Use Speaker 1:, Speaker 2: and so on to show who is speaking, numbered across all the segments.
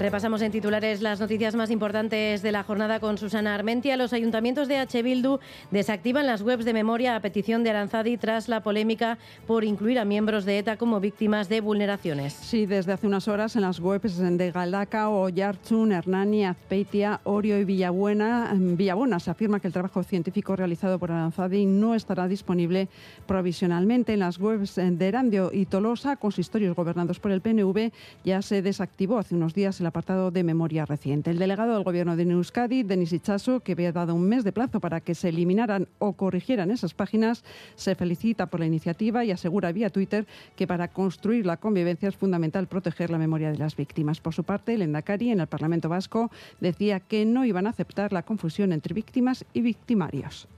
Speaker 1: Repasamos en titulares las noticias más importantes de la jornada con Susana Armentia. Los ayuntamientos de H. Bildu desactivan las webs de memoria a petición de Aranzadi tras la polémica por incluir a miembros de ETA como víctimas de vulneraciones.
Speaker 2: Sí, desde hace unas horas en las webs de Galdaca, Yarchun, Hernani, Azpeitia, Orio y Villabuena, Villabona se afirma que el trabajo científico realizado por Aranzadi no estará disponible provisionalmente. En las webs de Erandio y Tolosa, consistorios gobernados por el PNV, ya se desactivó hace unos días el apartado de memoria reciente. El delegado del Gobierno de Euskadi, Denis Ichaso, que había dado un mes de plazo para que se eliminaran o corrigieran esas páginas, se felicita por la iniciativa y asegura vía Twitter que para construir la convivencia es fundamental proteger la memoria de las víctimas. Por su parte, el Endacari en el Parlamento Vasco decía que no iban a aceptar la confusión entre víctimas y victimarios.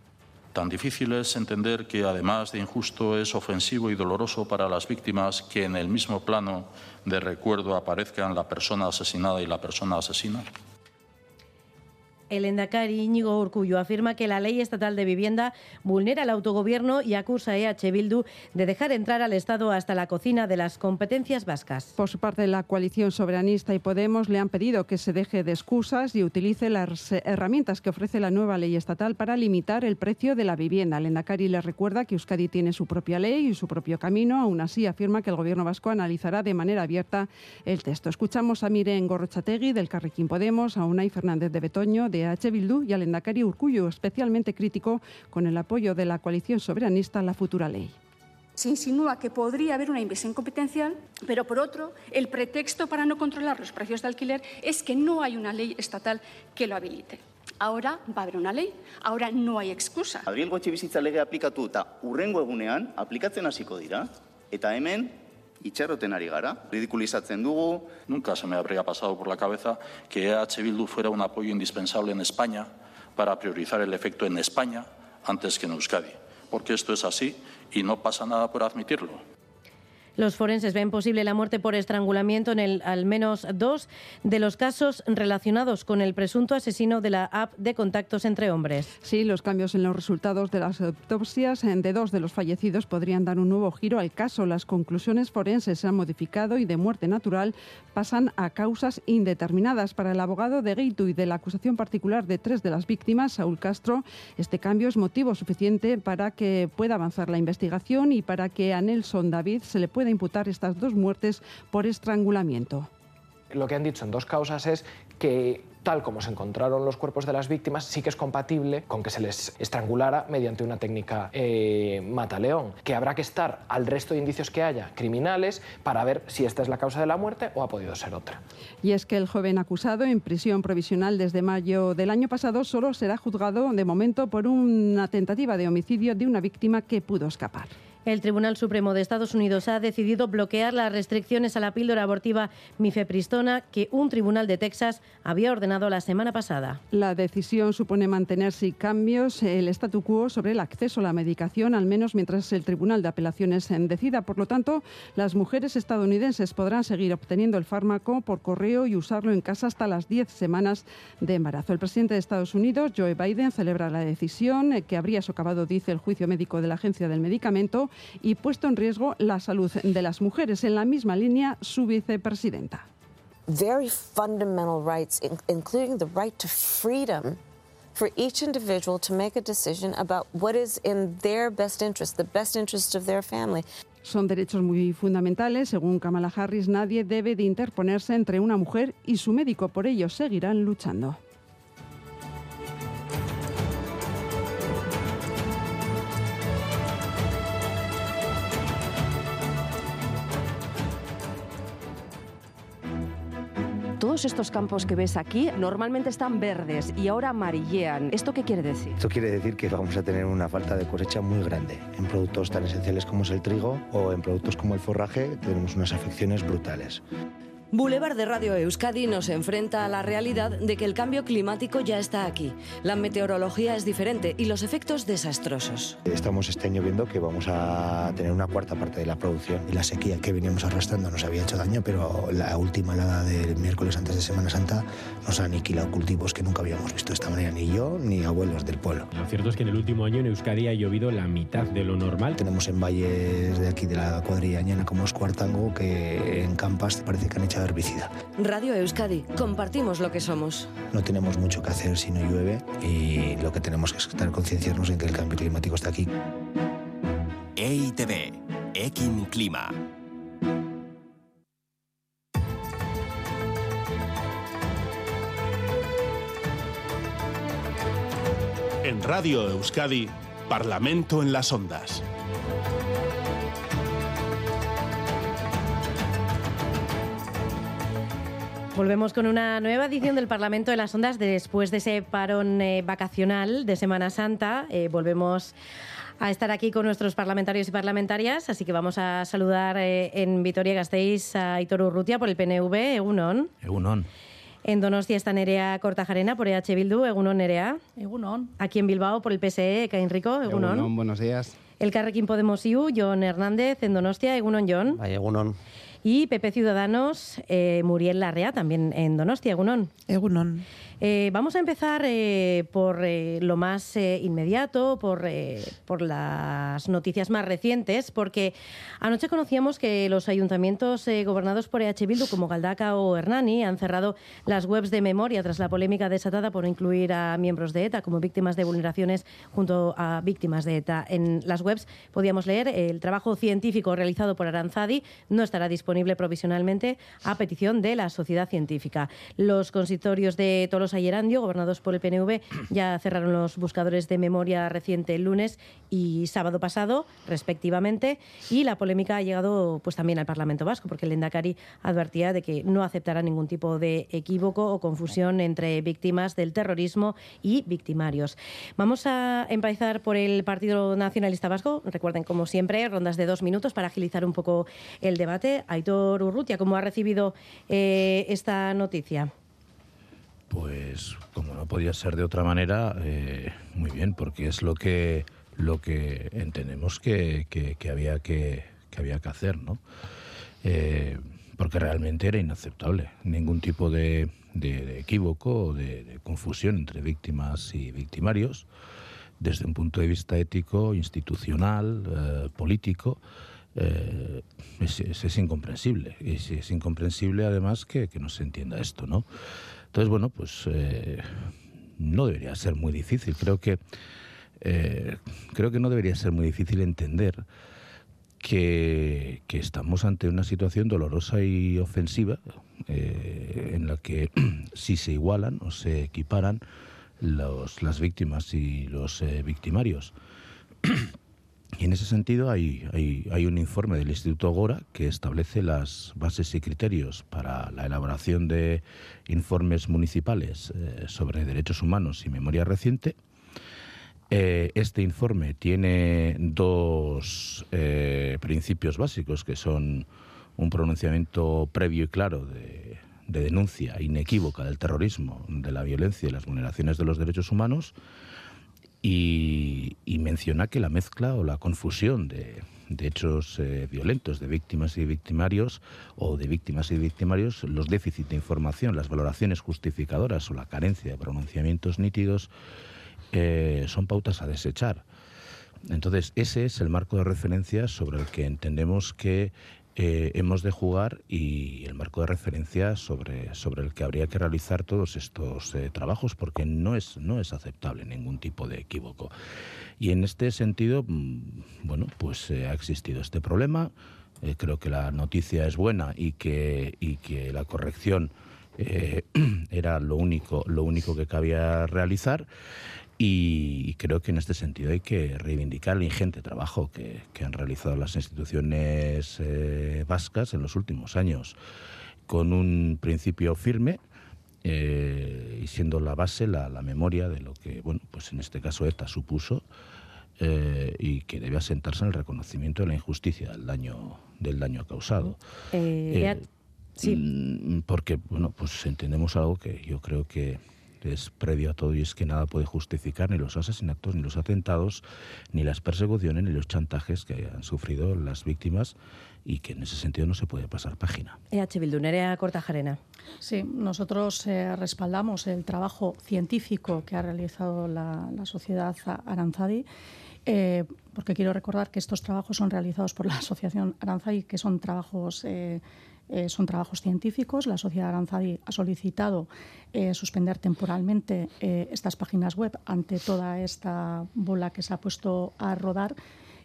Speaker 3: Tan difícil es entender que, además de injusto, es ofensivo y doloroso para las víctimas que en el mismo plano de recuerdo aparezcan la persona asesinada y la persona asesina.
Speaker 1: El Endacari Íñigo Urcullo afirma que la ley estatal de vivienda vulnera el autogobierno y acusa a EH Bildu de dejar entrar al Estado hasta la cocina de las competencias vascas.
Speaker 2: Por su parte, la coalición soberanista y Podemos le han pedido que se deje de excusas y utilice las herramientas que ofrece la nueva ley estatal para limitar el precio de la vivienda. El Endacari le recuerda que Euskadi tiene su propia ley y su propio camino. Aún así, afirma que el gobierno vasco analizará de manera abierta el texto. Escuchamos a Miren Gorrochategui del Carrequín Podemos, a Unai Fernández de Betoño de H. Bildu y al Endacari Urcullo, especialmente crítico con el apoyo de la coalición soberanista a la futura ley.
Speaker 4: Se insinúa que podría haber una inversión competencial, pero por otro, el pretexto para no controlar los precios de alquiler es que no hay una ley estatal que lo habilite. Ahora va a haber una ley, ahora no hay excusa.
Speaker 5: Adriel Gotxe bizitza lege aplikatu eta urrengo egunean aplikatzen hasiko dira. Eta hemen itxarroten ari gara, ridiculizatzen dugu.
Speaker 3: Nunca se me habría pasado por la cabeza que EH Bildu fuera un apoyo indispensable en España para priorizar el efecto en España antes que en Euskadi. Porque esto es así y no pasa nada por admitirlo.
Speaker 1: Los forenses ven posible la muerte por estrangulamiento en el, al menos dos de los casos relacionados con el presunto asesino de la app de contactos entre hombres.
Speaker 2: Sí, los cambios en los resultados de las autopsias de dos de los fallecidos podrían dar un nuevo giro al caso. Las conclusiones forenses se han modificado y de muerte natural pasan a causas indeterminadas. Para el abogado de Geitu y de la acusación particular de tres de las víctimas, Saúl Castro, este cambio es motivo suficiente para que pueda avanzar la investigación y para que a Nelson David se le pueda puede imputar estas dos muertes por estrangulamiento.
Speaker 6: Lo que han dicho en dos causas es que tal como se encontraron los cuerpos de las víctimas, sí que es compatible con que se les estrangulara mediante una técnica eh, mataleón, que habrá que estar al resto de indicios que haya criminales para ver si esta es la causa de la muerte o ha podido ser otra.
Speaker 2: Y es que el joven acusado en prisión provisional desde mayo del año pasado solo será juzgado de momento por una tentativa de homicidio de una víctima que pudo escapar.
Speaker 1: El Tribunal Supremo de Estados Unidos ha decidido bloquear las restricciones a la píldora abortiva mifepristona que un tribunal de Texas había ordenado la semana pasada.
Speaker 2: La decisión supone mantener sin cambios el statu quo sobre el acceso a la medicación, al menos mientras el Tribunal de Apelaciones decida. Por lo tanto, las mujeres estadounidenses podrán seguir obteniendo el fármaco por correo y usarlo en casa hasta las 10 semanas de embarazo. El presidente de Estados Unidos, Joe Biden, celebra la decisión que habría socavado, dice el juicio médico de la Agencia del Medicamento y puesto en riesgo la salud de las mujeres. En la misma línea, su vicepresidenta.
Speaker 7: Very fundamental rights, including the right to freedom for each individual to make a decision about what is in their best interest, the best interest of their family.
Speaker 2: Son derechos muy fundamentales. Según Kamala Harris, nadie debe de interponerse entre una mujer y su médico. Por ello, seguirán luchando.
Speaker 8: Todos estos campos que ves aquí normalmente están verdes y ahora amarillean. ¿Esto qué quiere decir?
Speaker 9: Esto quiere decir que vamos a tener una falta de cosecha muy grande. En productos tan esenciales como es el trigo o en productos como el forraje tenemos unas afecciones brutales.
Speaker 8: Boulevard de Radio Euskadi nos enfrenta a la realidad de que el cambio climático ya está aquí. La meteorología es diferente y los efectos desastrosos.
Speaker 9: Estamos este año viendo que vamos a tener una cuarta parte de la producción y la sequía que veníamos arrastrando nos había hecho daño, pero la última helada del miércoles antes de Semana Santa nos ha aniquilado cultivos que nunca habíamos visto de esta manera, ni yo ni abuelos del pueblo.
Speaker 10: Lo cierto es que en el último año en Euskadi ha llovido la mitad de lo normal.
Speaker 9: Tenemos en valles de aquí de la cuadrilla ñana como es Cuartango que en Campas parece que han echado herbicida.
Speaker 8: Radio Euskadi, compartimos lo que somos.
Speaker 9: No tenemos mucho que hacer si no llueve y lo que tenemos que es estar concienciarnos en que el cambio climático está aquí.
Speaker 11: EITB, Ekin Clima.
Speaker 12: En Radio Euskadi, Parlamento en las Ondas.
Speaker 1: Volvemos con una nueva edición del Parlamento de las Ondas después de ese parón eh, vacacional de Semana Santa. Eh, volvemos a estar aquí con nuestros parlamentarios y parlamentarias, así que vamos a saludar eh, en Vitoria-Gasteiz a Aitor Urrutia por el PNV, Egunon.
Speaker 13: Egunon.
Speaker 1: En Donostia está Nerea Cortajarena por EH Bildu, Egunon Nerea.
Speaker 14: Egunon.
Speaker 1: Aquí en Bilbao por el PSE, Enrico, Egunon.
Speaker 15: Egunon, buenos días.
Speaker 1: El Carrequín Podemos IU, John Hernández en Donostia, Egunon John.
Speaker 13: Ay, Egunon.
Speaker 1: Y PP Ciudadanos, eh, Muriel Larrea, también en Donostia, Egunon.
Speaker 14: Egunon.
Speaker 1: Eh, vamos a empezar eh, por eh, lo más eh, inmediato, por, eh, por las noticias más recientes, porque anoche conocíamos que los ayuntamientos eh, gobernados por EH Bildu, como Galdaca o Hernani, han cerrado las webs de memoria tras la polémica desatada por incluir a miembros de ETA como víctimas de vulneraciones junto a víctimas de ETA. En las webs podíamos leer el trabajo científico realizado por Aranzadi no estará disponible provisionalmente a petición de la sociedad científica. Los consistorios de Tolosa y Erandio, gobernados por el PNV, ya cerraron los buscadores de memoria reciente el lunes y sábado pasado, respectivamente, y la polémica ha llegado pues también al Parlamento Vasco, porque el Endacari advertía de que no aceptará ningún tipo de equívoco o confusión entre víctimas del terrorismo y victimarios. Vamos a empezar por el Partido Nacionalista Vasco. Recuerden, como siempre, rondas de dos minutos para agilizar un poco el debate. Aitor Urrutia, ¿cómo ha recibido eh, esta noticia?
Speaker 13: Pues como no podía ser de otra manera, eh, muy bien, porque es lo que lo que entendemos que, que- que había que, que había que hacer, ¿no? Eh, porque realmente era inaceptable ningún tipo de, de- equívoco o de, confusión entre víctimas y victimarios desde un punto de vista ético, institucional, eh, político. eh, es incomprensible. Y es, es incomprensible además que, que no se entienda esto, ¿no? Entonces, bueno, pues eh, no debería ser muy difícil. Creo que, eh, creo que no debería ser muy difícil entender que, que estamos ante una situación dolorosa y ofensiva eh, en la que si se igualan o se equiparan los, las víctimas y los victimarios. Y en ese sentido hay, hay, hay un informe del Instituto Gora que establece las bases y criterios para la elaboración de informes municipales eh, sobre derechos humanos y memoria reciente. Eh, este informe tiene dos eh, principios básicos que son un pronunciamiento previo y claro de, de denuncia inequívoca del terrorismo, de la violencia y las vulneraciones de los derechos humanos y, menciona que la mezcla o la confusión de, de hechos eh, violentos de víctimas y victimarios o de víctimas y victimarios, los déficits de información, las valoraciones justificadoras o la carencia de pronunciamientos nítidos eh, son pautas a desechar. Entonces, ese es el marco de referencia sobre el que entendemos que eh, hemos de jugar y el marco de referencia sobre, sobre el que habría que realizar todos estos eh, trabajos, porque no es, no es aceptable ningún tipo de equívoco. Y en este sentido, mm, bueno, pues eh, ha existido este problema. Creo que la noticia es buena y que, y que la corrección era lo único, lo único que cabía realizar. Y creo que en este sentido hay que reivindicar el ingente trabajo que, que han realizado las instituciones eh, vascas en los últimos años, con un principio firme eh, y siendo la base la, la memoria de lo que, bueno, pues en este caso ETA supuso eh, y que debe asentarse en el reconocimiento de la injusticia del daño, del daño causado.
Speaker 1: Sí.
Speaker 13: Mm, Porque, bueno, pues entendemos algo que yo creo que es previo a todo y es que nada puede justificar ni los asesinatos, ni los atentados, ni las persecuciones, ni los chantajes que han sufrido las víctimas y que en ese sentido no se puede pasar página.
Speaker 1: EH Bildu, Nerea Cortajarena.
Speaker 14: Sí, nosotros eh, respaldamos el trabajo científico que ha realizado la, la sociedad Aranzadi. Eh, porque quiero recordar que estos trabajos son realizados por la Asociación Aranzadi, que son trabajos eh, eh, son trabajos científicos. La sociedad Aranzadi ha solicitado eh, suspender temporalmente eh, estas páginas web ante toda esta bola que se ha puesto a rodar.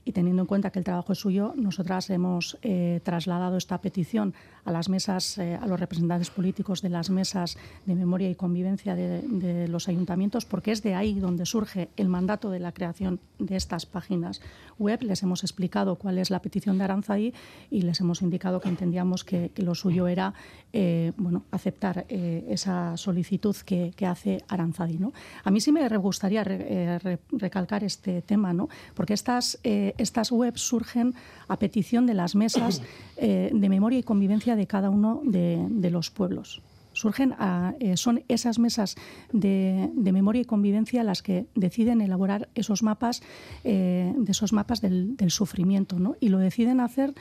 Speaker 14: Y teniendo en cuenta que el trabajo es suyo, nosotras hemos trasladado esta petición a las mesas, eh, a los representantes políticos de las mesas de memoria y convivencia de, los ayuntamientos, porque es de ahí donde surge el mandato de la creación de estas páginas web. Les hemos explicado cuál es la petición de Aranzadi y les hemos indicado que entendíamos que, lo suyo era eh, bueno, aceptar eh, esa solicitud que, hace Aranzadi. ¿no? A mí sí me gustaría re, re, recalcar este tema, ¿no? porque estas, estas webs surgen a petición de las mesas de memoria y convivencia de cada uno de, los pueblos surgen eh, son esas mesas de, de, memoria y convivencia las que deciden elaborar esos mapas eh, de esos mapas del, del sufrimiento ¿no? y lo deciden hacer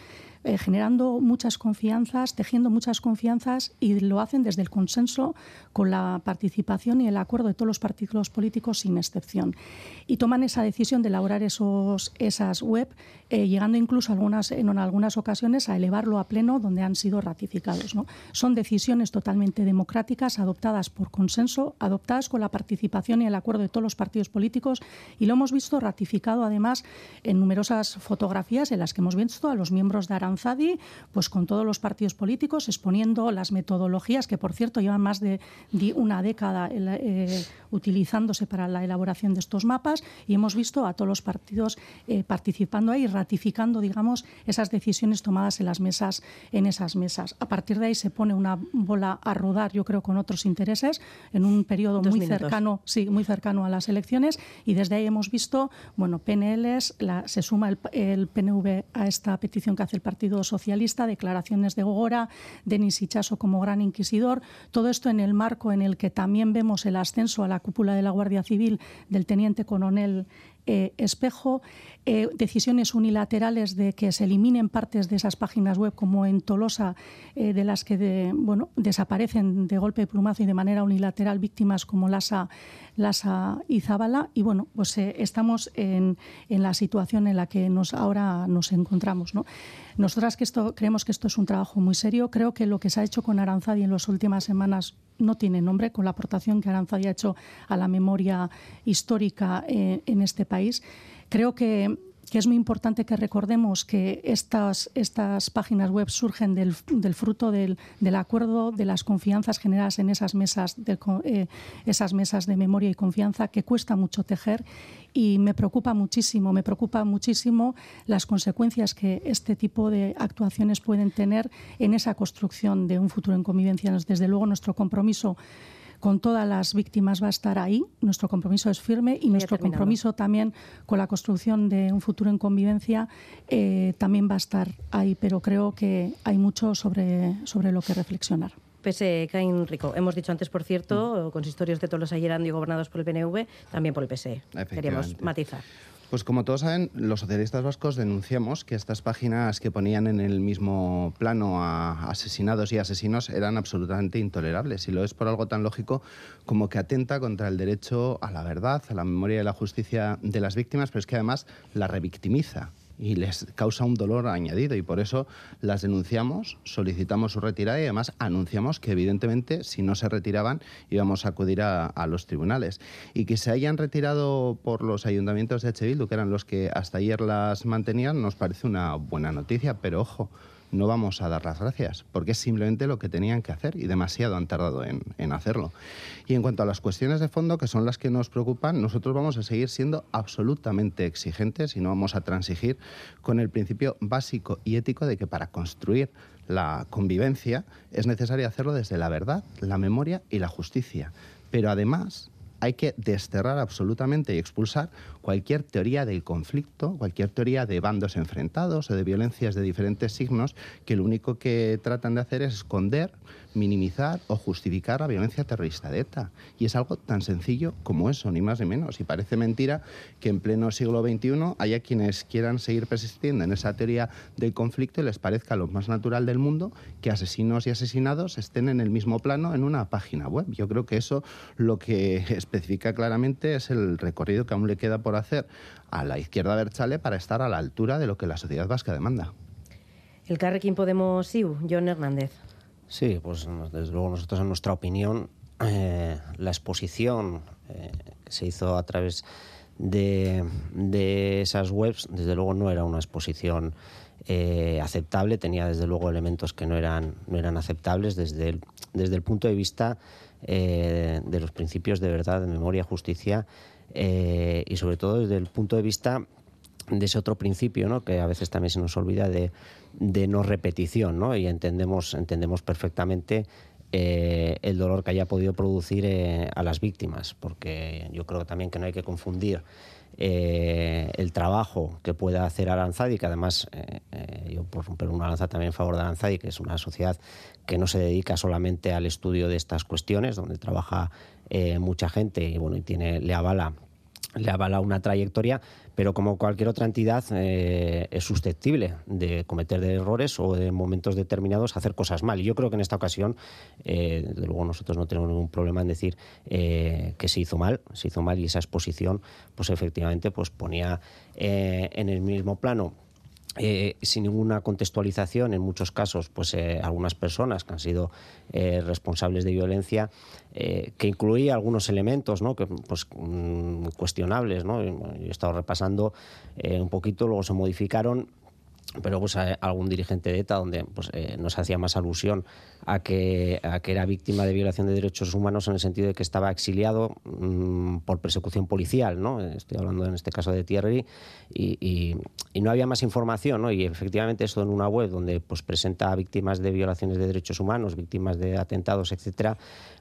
Speaker 14: eh, generando muchas confianzas, tejiendo muchas confianzas y lo hacen desde el consenso con la participación y el acuerdo de todos los partidos políticos sin excepción. Y toman esa decisión de elaborar esos, esas web, eh, llegando incluso algunas, en algunas ocasiones a elevarlo a pleno donde han sido ratificados. ¿no? Son decisiones totalmente democráticas, adoptadas por consenso, adoptadas con la participación y el acuerdo de todos los partidos políticos y lo hemos visto ratificado además en numerosas fotografías en las que hemos visto a los miembros de Aranzadi pues con todos los partidos políticos exponiendo las metodologías que por cierto llevan más de una década eh, utilizándose para la elaboración de estos mapas y hemos visto a todos los partidos eh, participando ahí ratificando digamos esas decisiones tomadas en las mesas en esas mesas a partir de ahí se pone una bola a rodar yo creo con otros intereses en un periodo Dos muy minutos. cercano sí muy cercano a las elecciones y desde ahí hemos visto bueno PNLs la, se suma el, el PNV a esta petición que hace el partido Socialista, declaraciones de Gogora, Denis Ichaso como gran inquisidor, todo esto en el marco en el que también vemos el ascenso a la cúpula de la Guardia Civil del teniente coronel eh, Espejo, eh, decisiones unilaterales de que se eliminen partes de esas páginas web, como en Tolosa, eh, de las que bueno, desaparecen de golpe de plumazo y de manera unilateral víctimas como Lasa, Lasa y Zabala. Y bueno, pues estamos en, en, la situación en la que nos, ahora nos encontramos. ¿no? Nosotras que esto, creemos que esto es un trabajo muy serio. Creo que lo que se ha hecho con Aranzadi en las últimas semanas no tiene nombre, con la aportación que Aranzadi ha hecho a la memoria histórica eh, en este país. Creo que que es muy importante que recordemos que estas, estas páginas web surgen del, fruto del, del, acuerdo, de las confianzas generadas en esas mesas, de, eh, esas mesas de memoria y confianza que cuesta mucho tejer y me preocupa muchísimo, me preocupa muchísimo las consecuencias que este tipo de actuaciones pueden tener en esa construcción de un futuro en convivencia. Desde luego nuestro compromiso con todas las víctimas va a estar ahí. Nuestro compromiso es firme y nuestro compromiso también con la construcción de un futuro en convivencia eh, también va a estar ahí, pero creo que hay mucho sobre, sobre lo que reflexionar.
Speaker 1: PSE, Caín Rico. Hemos dicho antes, por cierto, mm. consistorios de Tolosa y Erandio gobernados por el PNV, también por el PSE. Queríamos matizar.
Speaker 15: Pues como todos saben, los socialistas vascos denunciamos que estas páginas que ponían en el mismo plano a asesinados y asesinos eran absolutamente intolerables. Y lo es por algo tan lógico como que atenta contra el derecho a la verdad, a la memoria y la justicia de las víctimas, pero es que además la revictimiza y les causa un dolor añadido y por eso las denunciamos, solicitamos su retirada y además anunciamos que evidentemente si no se retiraban íbamos a acudir a, los tribunales. Y que se hayan retirado por los ayuntamientos de. Bildu, que eran los que hasta ayer las mantenían, nos parece una buena noticia, pero ojo, no vamos a dar las gracias, porque es simplemente lo que tenían que hacer y demasiado han tardado en, hacerlo. Y en cuanto a las cuestiones de fondo, que son las que nos preocupan, nosotros vamos a seguir siendo absolutamente exigentes y no vamos a transigir con el principio básico y ético de que para construir la convivencia es necesario hacerlo desde la verdad, la memoria y la justicia. Pero además hay que desterrar absolutamente y expulsar cualquier teoría del conflicto, cualquier teoría de bandos enfrentados o de violencias de diferentes signos que lo único que tratan de hacer es esconder, minimizar o justificar la violencia terrorista de ETA. Y es algo tan sencillo como eso, ni más ni menos. Y parece mentira que en pleno siglo XXI haya quienes quieran seguir persistiendo en esa teoría del conflicto y les parezca lo más natural del mundo que asesinos y asesinados estén en el mismo plano en una página web. Yo creo que eso lo que especifica claramente es el recorrido que aún le queda por hacer a la izquierda Berchale para estar a la altura de lo que la sociedad vasca demanda.
Speaker 1: El Carrequín Podemos IU, John Hernández.
Speaker 16: Sí, pues desde luego nosotros en nuestra opinión eh, la exposición eh, que se hizo a través de, de, esas webs desde luego no era una exposición eh, aceptable, tenía desde luego elementos que no eran, no eran aceptables desde el, desde el punto de vista eh, de los principios de verdad, de memoria, justicia eh, y sobre todo desde el punto de vista de ese otro principio, ¿no? que a veces también se nos olvida de, de no repetición, ¿no? y entendemos, entendemos perfectamente eh, el dolor que haya podido producir eh, a las víctimas, porque yo creo también que no hay que confundir el trabajo que pueda hacer Aranzadi, que además yo por romper una lanza también en favor de Aranzadi, que es una sociedad que no se dedica solamente al estudio de estas cuestiones, donde trabaja eh, mucha gente y bueno y le avala le avala una trayectoria, pero como cualquier otra entidad eh, es susceptible de cometer errores o en momentos determinados hacer cosas mal. Y yo creo que en esta ocasión, eh, desde luego nosotros no tenemos ningún problema en decir eh, que se hizo mal, se hizo mal y esa exposición, pues efectivamente, pues ponía en el mismo plano eh, sin ninguna contextualización, en muchos casos, pues eh, algunas personas que han sido eh, responsables de violencia, que incluía algunos elementos, ¿no? que pues mm, cuestionables, ¿no? Yo he estado repasando un poquito, luego se modificaron pero pues algún dirigente de ETA donde pues, nos hacía más alusión a que, era víctima de violación de derechos humanos en el sentido de que estaba exiliado mmm, por persecución policial, ¿no? Estoy hablando en este caso de Thierry y, no había más información, ¿no? Y efectivamente esto en una web donde pues presenta a víctimas de violaciones de derechos humanos, víctimas de atentados, etcétera,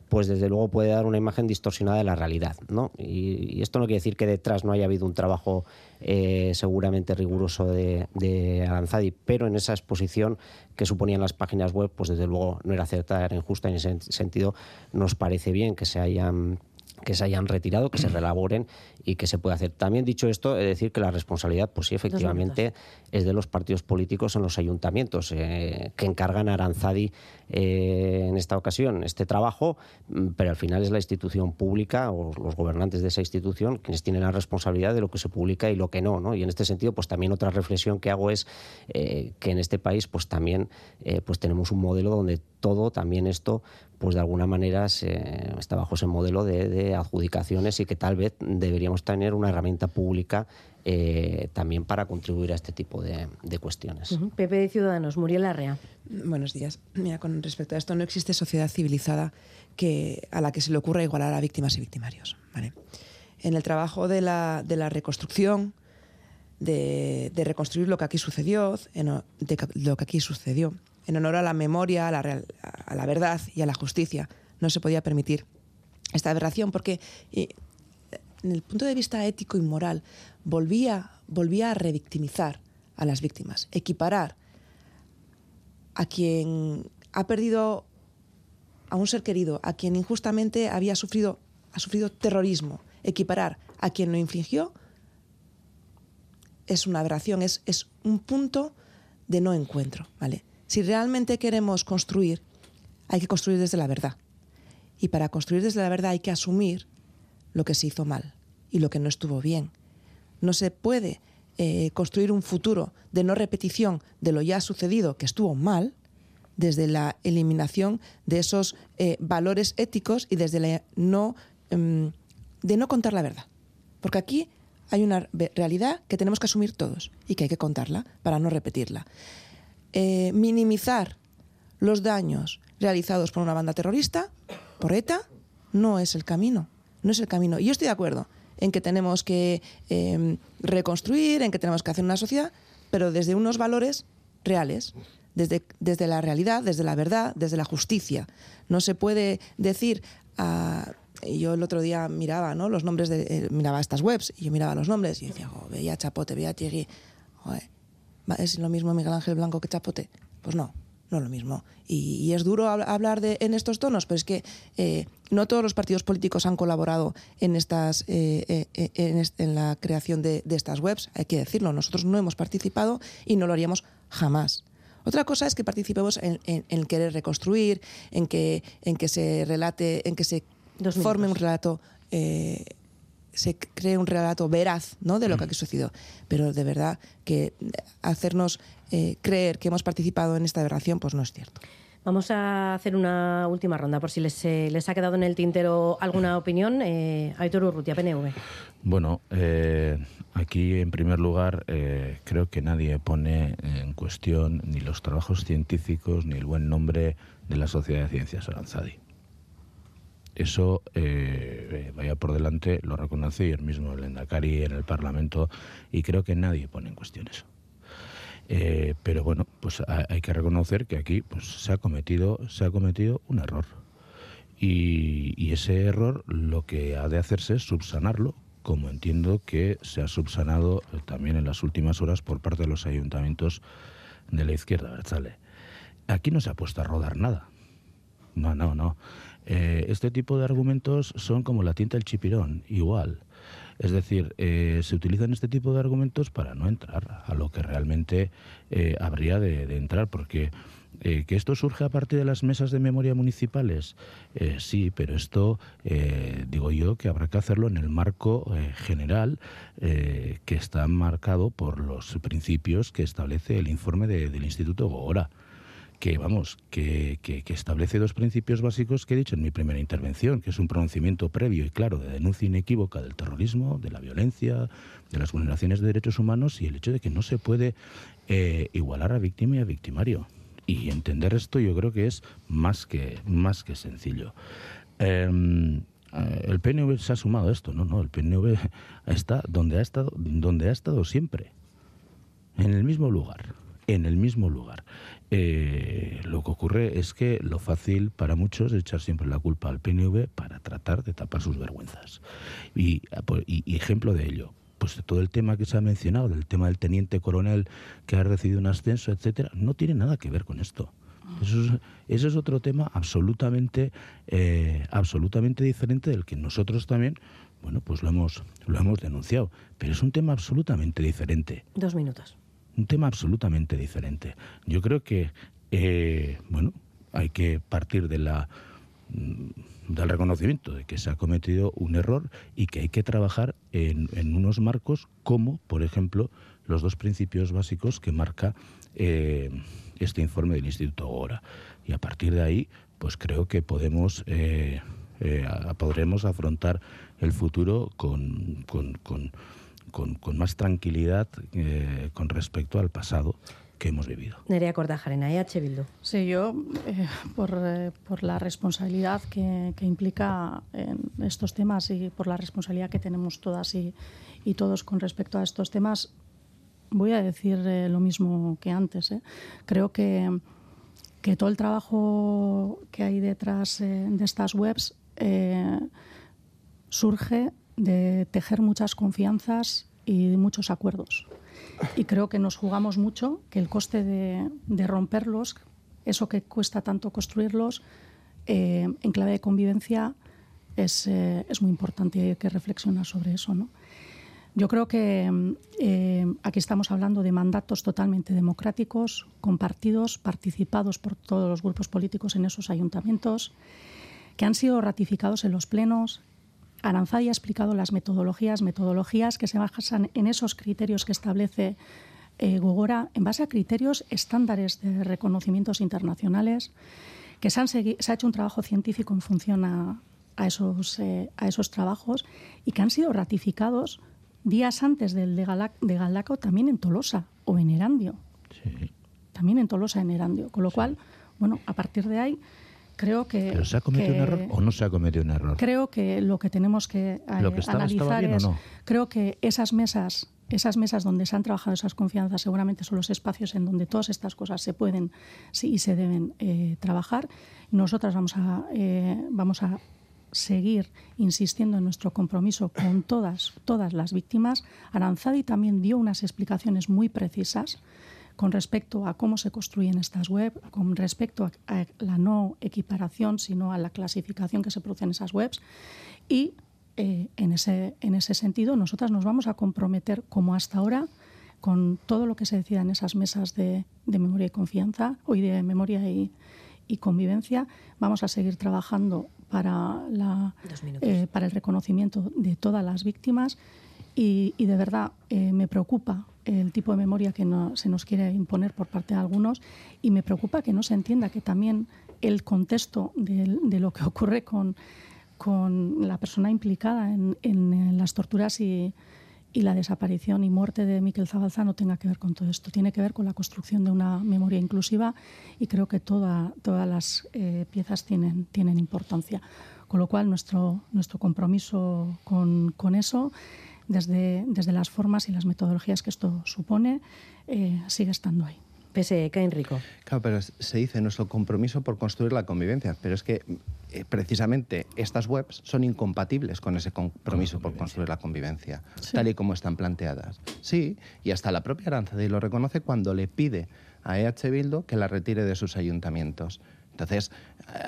Speaker 16: pues desde luego puede dar una imagen distorsionada de la realidad. ¿no? Y, y esto no quiere decir que detrás no haya habido un trabajo eh, seguramente riguroso de, de Aranzadi, pero en esa exposición que suponían las páginas web, pues desde luego no era acertada, era injusta. En ese sentido, nos parece bien que se hayan que se hayan retirado, que se relaboren y que se pueda hacer. También dicho esto, he de decir que la responsabilidad, pues sí, efectivamente, es de los partidos políticos en los ayuntamientos, eh, que encargan a Aranzadi eh, en esta ocasión este trabajo, mm, pero al final es la institución pública o los gobernantes de esa institución quienes tienen la responsabilidad de lo que se publica y lo que no. ¿no? Y en este sentido, pues también otra reflexión que hago es eh, que en este país, pues también pues tenemos un modelo donde todo, también esto, pues de alguna manera se, está bajo ese modelo de, de, adjudicaciones y que tal vez deberíamos tener una herramienta pública eh, también para contribuir a este tipo de, de cuestiones.
Speaker 1: Uh -huh. Pepe de Ciudadanos, Muriel Larrea.
Speaker 17: Buenos días. Mira, con respecto a esto, no existe sociedad civilizada que, a la que se le ocurra igualar a víctimas y victimarios. ¿vale? En el trabajo de la, de la reconstrucción, de, de, reconstruir lo que aquí sucedió, en, de lo que aquí sucedió, en honor a la memoria, a la, real, a la verdad y a la justicia. No se podía permitir esta aberración porque en el punto de vista ético y moral volvía, volvía a revictimizar a las víctimas, equiparar a quien ha perdido a un ser querido, a quien injustamente había sufrido, ha sufrido terrorismo, equiparar a quien lo infligió es una aberración, es, es un punto de no encuentro, ¿vale? Si realmente queremos construir, hay que construir desde la verdad. Y para construir desde la verdad hay que asumir lo que se hizo mal y lo que no estuvo bien. No se puede eh, construir un futuro de no repetición de lo ya sucedido que estuvo mal desde la eliminación de esos eh, valores éticos y desde la no eh, de no contar la verdad. Porque aquí hay una realidad que tenemos que asumir todos y que hay que contarla para no repetirla eh, minimizar los daños realizados por una banda terrorista, por ETA, no es el camino. No es el camino. Y yo estoy de acuerdo en que tenemos que eh, reconstruir, en que tenemos que hacer una sociedad, pero desde unos valores reales, desde, desde la realidad, desde la verdad, desde la justicia. No se puede decir a y yo el otro día miraba ¿no? los nombres de eh, miraba estas webs y yo miraba los nombres y decía veía Chapote veía Thierry es lo mismo Miguel Ángel Blanco que Chapote pues no no es lo mismo. Y, es duro hablar de, en estos tonos, pero es que eh, no todos los partidos políticos han colaborado en, estas, eh, eh, en, la creación de, estas webs, hay que decirlo. Nosotros no hemos participado y no lo haríamos jamás. Otra cosa es que participemos en, querer reconstruir, en que, en que se relate, en que se forme un relato se cree un relato veraz ¿no? de lo que ha sucedido. Pero de verdad que hacernos eh, creer que hemos participado en esta aberración, pues no es cierto.
Speaker 1: Vamos a hacer una última ronda por si les, eh, les ha quedado en el tintero alguna opinión. Eh, Aitor Urrutia, PNV.
Speaker 13: Bueno, eh, aquí en primer lugar creo que nadie pone en cuestión ni los trabajos científicos ni el buen nombre de la Sociedad de Ciencias Aranzadi. Eso, vaya por delante, lo reconoce el mismo el Endacari en el Parlamento y creo que nadie pone en cuestión eso. Eh, pero bueno, pues hay que reconocer que aquí pues, se, ha cometido, se ha cometido un error. Y, ese error lo que ha de hacerse es subsanarlo, como entiendo que se ha subsanado eh, también en las últimas horas por parte de los ayuntamientos de la izquierda, Aquí no se ha puesto a rodar nada. No, no, no. Eh, este tipo de argumentos son como la tinta del chipirón, igual. Es decir, eh, se utilizan este tipo de argumentos para no entrar a lo que realmente eh, habría de, entrar, porque eh, que esto surge a partir de las mesas de memoria municipales, sí, pero esto digo yo que habrá que hacerlo en el marco general que está marcado por los principios que establece el informe del Instituto Gogora que vamos, que, establece dos principios básicos que he dicho en mi primera intervención, que es un pronunciamiento previo y claro de denuncia inequívoca del terrorismo, de la violencia, de las vulneraciones de derechos humanos y el hecho de que no se puede eh, igualar a víctima y a victimario. Y entender esto yo creo que es más que, más que sencillo. Em, eh, el PNV se ha sumado a esto, no, no, el PNV está donde ha estado, donde ha estado siempre, en el mismo lugar, en el mismo lugar. Eh, lo que ocurre es que lo fácil para muchos es echar siempre la culpa al PNV para tratar de tapar sus vergüenzas. Y, pues, ejemplo de ello, pues todo el tema que se ha mencionado, del tema del teniente coronel que ha recibido un ascenso, etcétera, no tiene nada que ver con esto. Eso es, otro tema absolutamente, eh, absolutamente diferente del que nosotros también, bueno, pues lo hemos, lo hemos denunciado. Pero es un tema absolutamente diferente.
Speaker 1: Dos minutos
Speaker 13: un tema absolutamente diferente. Yo creo que, eh, bueno, hay que partir de la mm, del reconocimiento de que se ha cometido un error y que hay que trabajar en, unos marcos como, por ejemplo, los dos principios básicos que marca eh, este informe del Instituto Gora. Y a partir de ahí, pues creo que podemos, eh, podremos afrontar el futuro con, con con, más tranquilidad eh, con respecto al pasado que hemos vivido.
Speaker 1: Nerea Cortajarena, EH Bildu.
Speaker 14: Sí, yo, eh, por, eh, por, la responsabilidad que, que, implica en estos temas y por la responsabilidad que tenemos todas y, y todos con respecto a estos temas, voy a decir lo mismo que antes. Creo que, que, todo el trabajo que hay detrás de estas webs surge de tejer muchas confianzas y muchos acuerdos. Y creo que nos jugamos mucho, que el coste de, romperlos, eso que cuesta tanto construirlos, eh, en clave de convivencia es, eh, es, muy importante y hay que reflexionar sobre eso. ¿no? Yo creo que eh, aquí estamos hablando de mandatos totalmente democráticos, compartidos, participados por todos los grupos políticos en esos ayuntamientos, que han sido ratificados en los plenos, Aranzadi ha explicado las metodologías, metodologías que se basan en esos criterios que establece eh, Gogora, en base a criterios estándares de reconocimientos internacionales, que se, ha hecho un trabajo científico en función a, esos, eh, a esos trabajos y que han sido ratificados días antes del de, Galdaco también en Tolosa o en Erandio. También en Tolosa, en Erandio. Con lo cual, bueno, a partir de ahí creo que...
Speaker 13: ¿Pero se ha cometido un error o no se ha cometido un error?
Speaker 14: Creo que lo que tenemos que, eh, analizar es... Creo que esas mesas esas mesas donde se han trabajado esas confianzas seguramente son los espacios en donde todas estas cosas se pueden sí, y se deben eh, trabajar. Nosotras vamos a, eh, vamos a seguir insistiendo en nuestro compromiso con todas, todas las víctimas. Aranzadi también dio unas explicaciones muy precisas con respecto a cómo se construyen estas webs, con respecto a, la no equiparación, sino a la clasificación que se produce en esas webs. Y eh, en, ese, en ese sentido, nosotras nos vamos a comprometer, como hasta ahora, con todo lo que se decida en esas mesas de, memoria y confianza, hoy de memoria y, convivencia. Vamos a seguir trabajando para, la, eh, para el reconocimiento de todas las víctimas y, de verdad eh, me preocupa el tipo de memoria que se nos quiere imponer por parte de algunos y me preocupa que no se entienda que también el contexto de, lo que ocurre con, con la persona implicada en, las torturas y, la desaparición y muerte de Miquel Zabalza no tenga que ver con todo esto. Tiene que ver con la construcción de una memoria inclusiva y creo que toda, todas las eh, piezas tienen, tienen importancia. Con lo cual, nuestro, nuestro compromiso con, con eso desde, desde las formas y las metodologías que esto supone, eh, sigue estando ahí.
Speaker 1: Pese, Enrico.
Speaker 15: Claro, pero se dice nuestro compromiso por construir la convivencia, pero es que eh, precisamente estas webs son incompatibles con ese compromiso por construir la convivencia, tal y como están planteadas. Sí, y hasta la propia Aranzadi lo reconoce cuando le pide a EH Bildo que la retire de sus ayuntamientos. Entonces,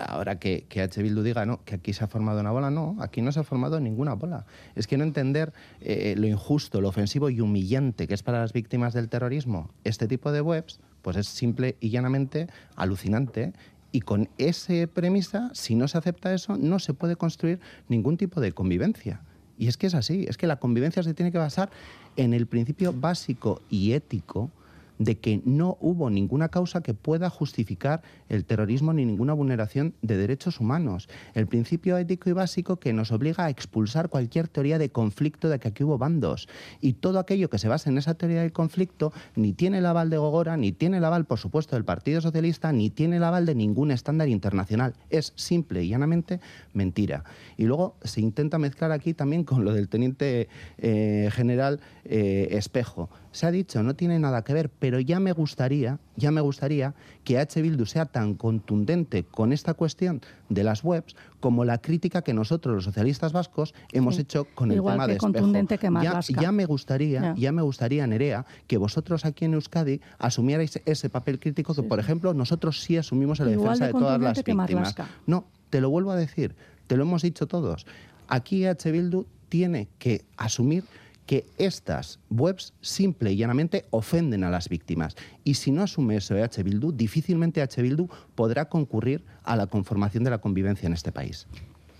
Speaker 15: ahora que, que H. Bildu diga no, que aquí se ha formado una bola, no, aquí no se ha formado ninguna bola. Es que no entender eh, lo injusto, lo ofensivo y humillante que es para las víctimas del terrorismo este tipo de webs, pues es simple y llanamente alucinante. Y con esa premisa, si no se acepta eso, no se puede construir ningún tipo de convivencia. Y es que es así, es que la convivencia se tiene que basar en el principio básico y ético de que no hubo ninguna causa que pueda justificar el terrorismo ni ninguna vulneración de derechos humanos. El principio ético y básico que nos obliga a expulsar cualquier teoría de conflicto de que aquí hubo bandos. Y todo aquello que se basa en esa teoría del conflicto ni tiene el aval de Gogora, ni tiene el aval, por supuesto, del Partido Socialista, ni tiene el aval de ningún estándar internacional. Es simple y llanamente mentira. Y luego se intenta mezclar aquí también con lo del teniente eh, general eh, Espejo se ha dicho, no tiene nada que ver, pero ya me gustaría, ya me gustaría que H. Bildu sea tan contundente con esta cuestión de las webs como la crítica que nosotros, los socialistas vascos, hemos hecho con el tema de
Speaker 14: contundente espejo. Que
Speaker 15: ya, ya, me gustaría, ya. me gustaría, Nerea, que vosotros aquí en Euskadi asumierais ese papel crítico que, por ejemplo, nosotros sí asumimos en la defensa de, todas las víctimas. No, te lo vuelvo a decir, te lo hemos dicho todos. Aquí H. Bildu tiene que asumir que estas webs simple y llanamente ofenden a las víctimas. Y si no asume eso H. Bildu, difícilmente H. Bildu podrá concurrir a la conformación de la convivencia en este país.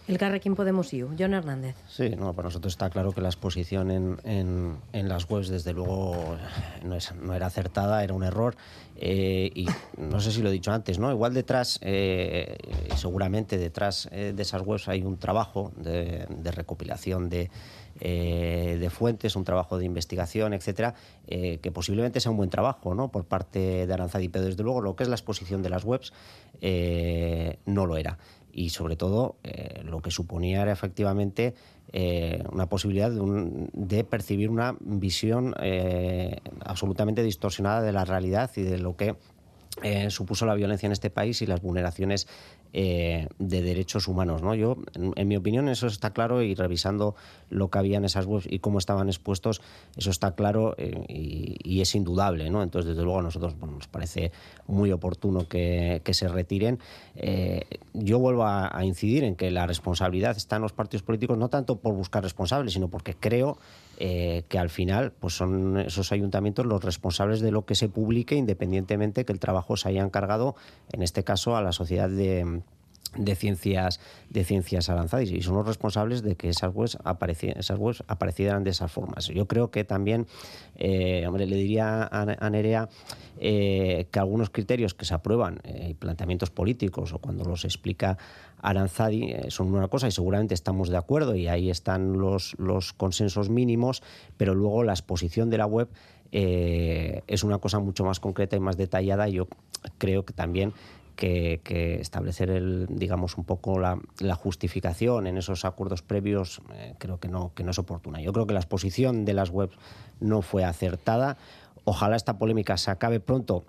Speaker 1: El Carrequín Podemos IU, John Hernández.
Speaker 16: Sí, no, para nosotros está claro que la exposición en, en, las webs, desde luego, no, es, no, era acertada, era un error. Eh, y no sé si lo he dicho antes, ¿no? Igual detrás, eh, seguramente detrás eh, de esas webs hay un trabajo de recopilación de eh, de fuentes, un trabajo de investigación, etcétera, que posiblemente sea un buen trabajo ¿no? por parte de Aranzadi, pero desde luego lo que es la exposición de las webs no lo era. Y sobre todo lo que suponía era efectivamente una posibilidad de, percibir una visión absolutamente distorsionada de la realidad y de lo que supuso la violencia en este país y las vulneraciones eh, de derechos humanos. ¿no? Yo, en, mi opinión, eso está claro y revisando lo que había en esas webs y cómo estaban expuestos, eso está claro eh, y, es indudable. ¿no? Entonces, desde luego, a nosotros nos parece muy oportuno que, se retiren. Eh, yo vuelvo a, a, incidir en que la responsabilidad está en los partidos políticos, no tanto por buscar responsables, sino porque creo que al final pues son esos ayuntamientos los responsables de lo que se publique, independientemente que el trabajo se haya encargado, en este caso, a la sociedad de de ciencias de ciencias avanzadas y son los responsables de que esas webs, esas webs aparecieran de esas formas. Yo creo que también, eh, hombre, le diría a, Nerea eh, que algunos criterios que se aprueban, eh, planteamientos políticos o cuando los explica Aranzadi son una cosa y seguramente estamos de acuerdo y ahí están los, consensos mínimos, pero luego la exposición de la web es una cosa mucho más concreta y más detallada yo creo que también que, establecer el, digamos un poco la, justificación en esos acuerdos previos eh, creo que no, que no es oportuna. Yo creo que la exposición de las webs no fue acertada. Ojalá esta polémica se acabe pronto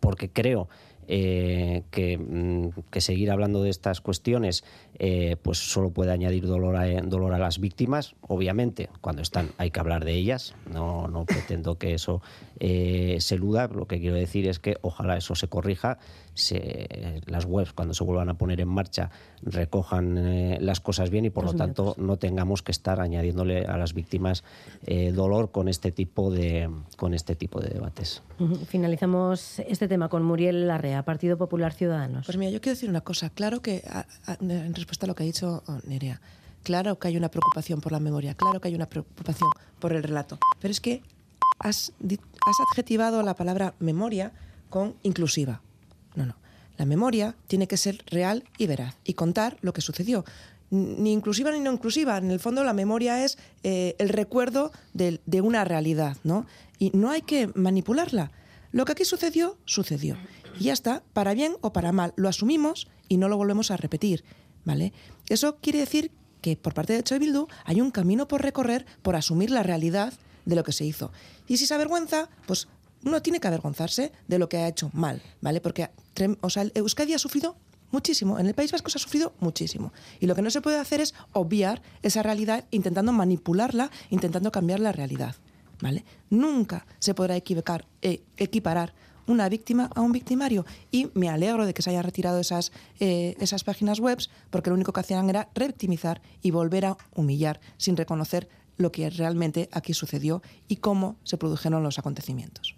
Speaker 16: porque creo eh, que, mm, que, seguir hablando de estas cuestiones eh, pues solo puede añadir dolor a, dolor a las víctimas. Obviamente, cuando están hay que hablar de ellas. No, no pretendo que eso eh, se eluda. Lo que quiero decir es que ojalá eso se corrija se, las webs cuando se vuelvan a poner en marcha recojan eh, las cosas bien y por lo tanto no tengamos que estar añadiéndole a las víctimas eh, dolor con este tipo de con este tipo de debates.
Speaker 1: Finalizamos este tema con Muriel Larrea, Partido Popular Ciudadanos.
Speaker 17: Pues mira, yo quiero decir una cosa, claro que en respuesta a lo que ha dicho oh, Nerea, claro que hay una preocupación por la memoria, claro que hay una preocupación por el relato, pero es que has, has adjetivado la palabra memoria con inclusiva. No, no. La memoria tiene que ser real y veraz y contar lo que sucedió. Ni inclusiva ni no inclusiva. En el fondo la memoria es eh, el recuerdo de, una realidad, ¿no? Y no hay que manipularla. Lo que aquí sucedió, sucedió. Y ya está, para bien o para mal. Lo asumimos y no lo volvemos a repetir, ¿vale? Eso quiere decir que por parte de Choy hay un camino por recorrer por asumir la realidad de lo que se hizo. Y si se avergüenza, pues uno tiene que avergonzarse de lo que ha hecho mal, ¿vale? Porque Euskadi ha sufrido muchísimo, en el País Vasco se ha sufrido muchísimo. Y lo que no se puede hacer es obviar esa realidad intentando manipularla, intentando cambiar la realidad, ¿vale? Nunca se podrá eh, equiparar una víctima a un victimario. Y me alegro de que se hayan retirado esas, eh, esas páginas web porque lo único que hacían era revictimizar y volver a humillar sin reconocer lo que realmente aquí sucedió y cómo se produjeron los acontecimientos.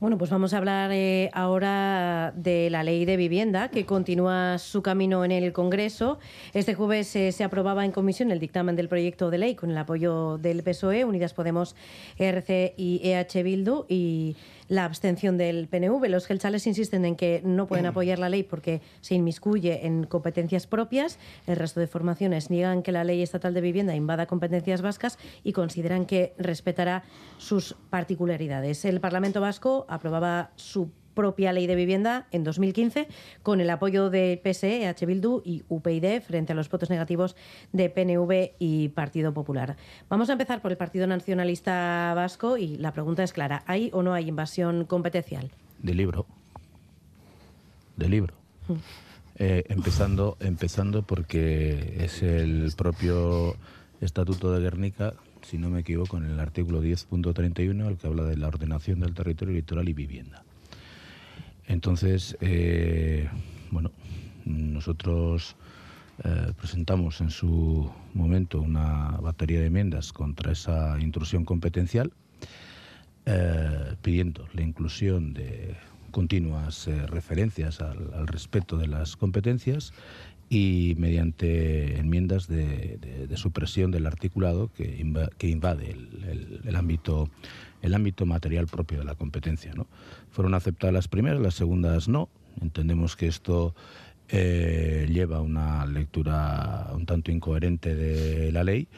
Speaker 1: Bueno, pues vamos a hablar eh, ahora de la ley de vivienda que continúa su camino en el Congreso. Este jueves eh, se aprobaba en comisión el dictamen del proyecto de ley con el apoyo del PSOE, Unidas Podemos, RC y EH Bildu y la abstención del PNV. Los gelchales insisten en que no pueden apoyar la ley porque se inmiscuye en competencias propias. El resto de formaciones niegan que la ley estatal de vivienda invada competencias vascas y consideran que respetará sus particularidades. El Parlamento vasco aprobaba su propia ley de vivienda en 2015 con el apoyo de PSE, H. Bildu y UPyD frente a los votos negativos de PNV y Partido Popular. Vamos a empezar por el Partido Nacionalista Vasco y la pregunta es clara, ¿hay o no hay invasión competencial?
Speaker 13: De libro. De libro. Eh, empezando, empezando porque es el propio Estatuto de Guernica, si no me equivoco, en el artículo 10.31, el que habla de la ordenación del territorio litoral y vivienda. Entonces, eh, bueno, nosotros eh, presentamos en su momento una batería de enmiendas contra esa intrusión competencial, eh, pidiendo la inclusión de continuas referencias al, respeto de las competencias y mediante enmiendas de, supresión del articulado que, invade el ámbito el ámbito material propio de la competencia. ¿no? Fueron aceptadas las primeras, las segundas no. Entendemos que esto eh, lleva una lectura un tanto incoherente de la ley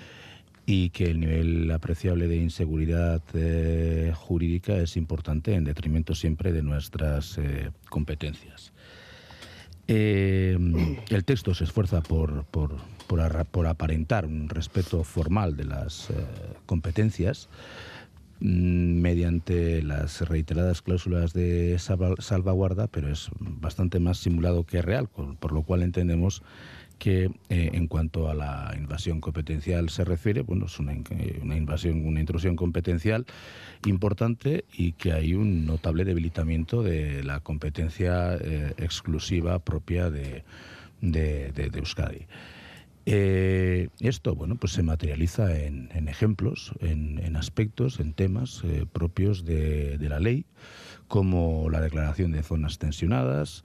Speaker 13: y que el nivel apreciable de inseguridad eh, jurídica es importante en detrimento siempre de nuestras eh, competencias. el texto se esfuerza por, por, por, aparentar un respeto formal de las competencias, mediante las reiteradas cláusulas de salvaguarda, pero es bastante más simulado que real, por lo cual entendemos que eh, en cuanto a la invasión competencial se refiere, bueno, es una, invasión, una intrusión competencial importante y que hay un notable debilitamiento de la competencia eh, exclusiva propia de, de Euskadi. Eh, esto, bueno, pues se materializa en, ejemplos, en, aspectos, en temas eh, propios de, la ley, como la declaración de zonas tensionadas,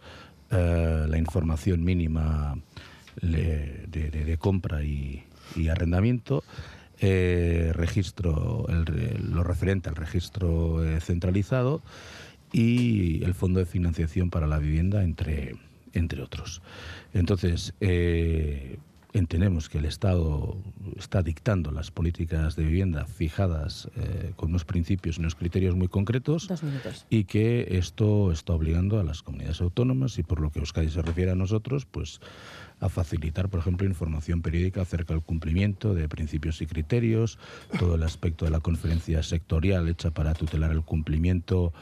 Speaker 13: eh, la información mínima de, compra y, arrendamiento, registro, lo referente al registro centralizado y el fondo de financiación para la vivienda, entre, entre otros. Entonces, entendemos que el Estado está dictando las políticas de vivienda fijadas eh, con unos principios y unos criterios muy concretos y que esto está obligando a las comunidades autónomas y por lo que Euskadi se refiere a nosotros, pues a facilitar, por ejemplo, información periódica acerca del cumplimiento de principios y criterios, todo el aspecto de la conferencia sectorial hecha para tutelar el cumplimiento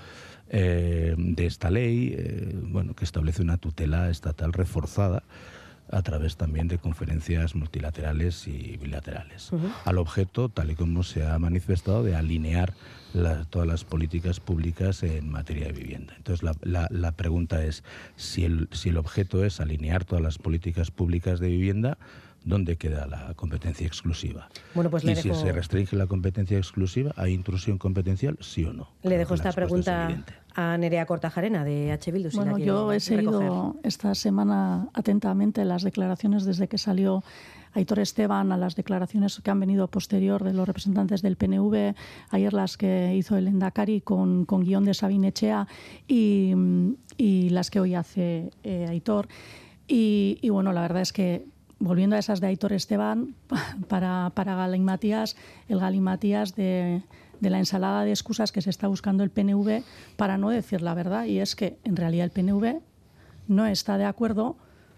Speaker 13: eh, de esta ley, eh, bueno, que establece una tutela estatal reforzada a través también de conferencias multilaterales y bilaterales, al objeto, tal y como se ha manifestado, de alinear todas las políticas públicas en materia de vivienda. Entonces, la, la, pregunta es, si el, si el objeto es alinear todas las políticas públicas de vivienda, ¿dónde queda la competencia exclusiva?
Speaker 1: Bueno, pues
Speaker 13: y si se restringe la competencia exclusiva, ¿hay intrusión competencial, sí o no?
Speaker 1: Le dejo esta pregunta a Nerea Cortajarena de H. Bildu.
Speaker 14: bueno, yo he seguido esta semana atentamente las declaraciones desde que salió Aitor Esteban a las declaraciones que han venido posterior de los representantes del PNV, ayer las que hizo el Endacari con, con guion de Sabine Echea y, y las que hoy hace eh, Aitor. Y, y bueno, la verdad es que volviendo a esas de Aitor Esteban, para, para Matías, el Matías de, de, la ensalada de excusas que se está buscando el PNV para no decir la verdad, y es que en realidad el PNV no está de acuerdo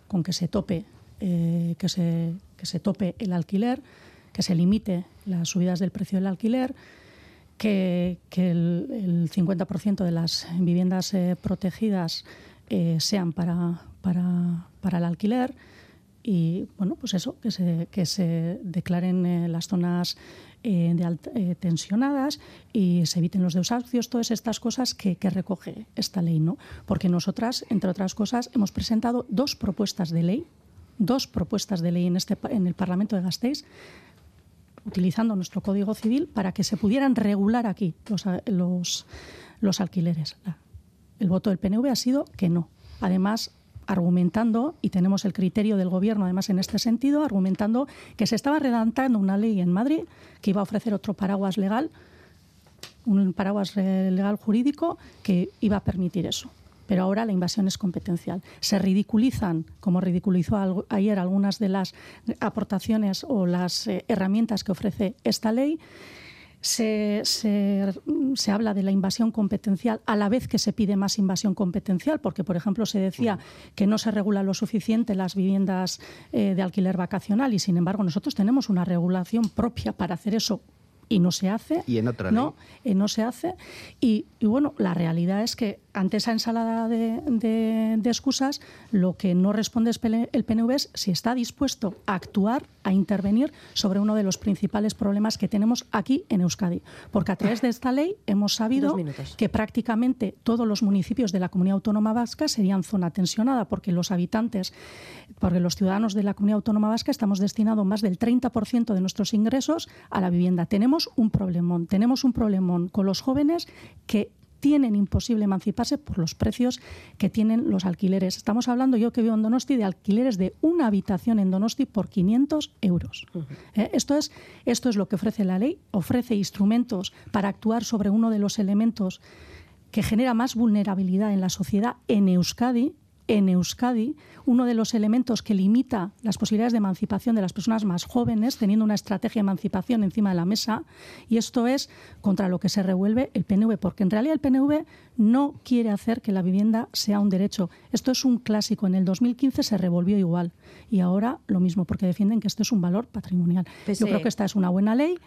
Speaker 14: con que se tope, eh, que, se, que se tope el alquiler, que se limite las subidas del precio del alquiler, que, que el, 50% de las viviendas eh, protegidas eh, sean para, para, para el alquiler. Y bueno, pues eso, que se, que se declaren las zonas eh, de eh, tensionadas y se eviten los desahucios, todas estas cosas que, recoge esta ley, ¿no? Porque nosotras, entre otras cosas, hemos presentado dos propuestas de ley, dos propuestas de ley en, este, en el Parlamento de Gasteiz, utilizando nuestro Código Civil para que se pudieran regular aquí los, los alquileres. El voto del PNV ha sido que no. Además, argumentando, y tenemos el criterio del Gobierno además en este sentido, argumentando que se estaba redactando una ley en Madrid que iba a ofrecer otro paraguas legal, un paraguas legal jurídico que iba a permitir eso. Pero ahora la invasión es competencial. Se ridiculizan, como ridiculizó ayer algunas de las aportaciones o las eh, herramientas que ofrece esta ley se, se, habla de la invasión competencial a la vez que se pide más invasión competencial, porque, por ejemplo, se decía que no se regula lo suficiente las viviendas eh, de alquiler vacacional y, sin embargo, nosotros tenemos una regulación propia para hacer eso y no se hace.
Speaker 15: Y en otra
Speaker 14: no, eh, no se hace. Y, y, bueno, la realidad es que ante esa ensalada de, de, excusas, lo que no responde el PNV es si está dispuesto a actuar, a intervenir sobre uno de los principales problemas que tenemos aquí en Euskadi. Porque a través de esta ley hemos sabido que prácticamente todos los municipios de la comunidad autónoma vasca serían zona tensionada, porque los habitantes, porque los ciudadanos de la comunidad autónoma vasca estamos destinados más del 30% de nuestros ingresos a la vivienda. Tenemos un problemón, tenemos un problemón con los jóvenes que tienen imposible emanciparse por los precios que tienen los alquileres. Estamos hablando, yo que vivo en Donosti, de alquileres de una habitación en Donosti por 500 euros. Eh, esto, es, esto es lo que ofrece la ley, ofrece instrumentos para actuar sobre uno de los elementos que genera más vulnerabilidad en la sociedad en Euskadi, en Euskadi, uno de los elementos que limita las posibilidades de emancipación de las personas más jóvenes, teniendo una estrategia de emancipación encima de la mesa, y esto es contra lo que se revuelve el PNV, porque en realidad el PNV no quiere hacer que la vivienda sea un derecho. Esto es un clásico. En el 2015 se revolvió igual y ahora lo mismo, porque defienden que esto es un valor patrimonial. Yo creo que esta es una buena ley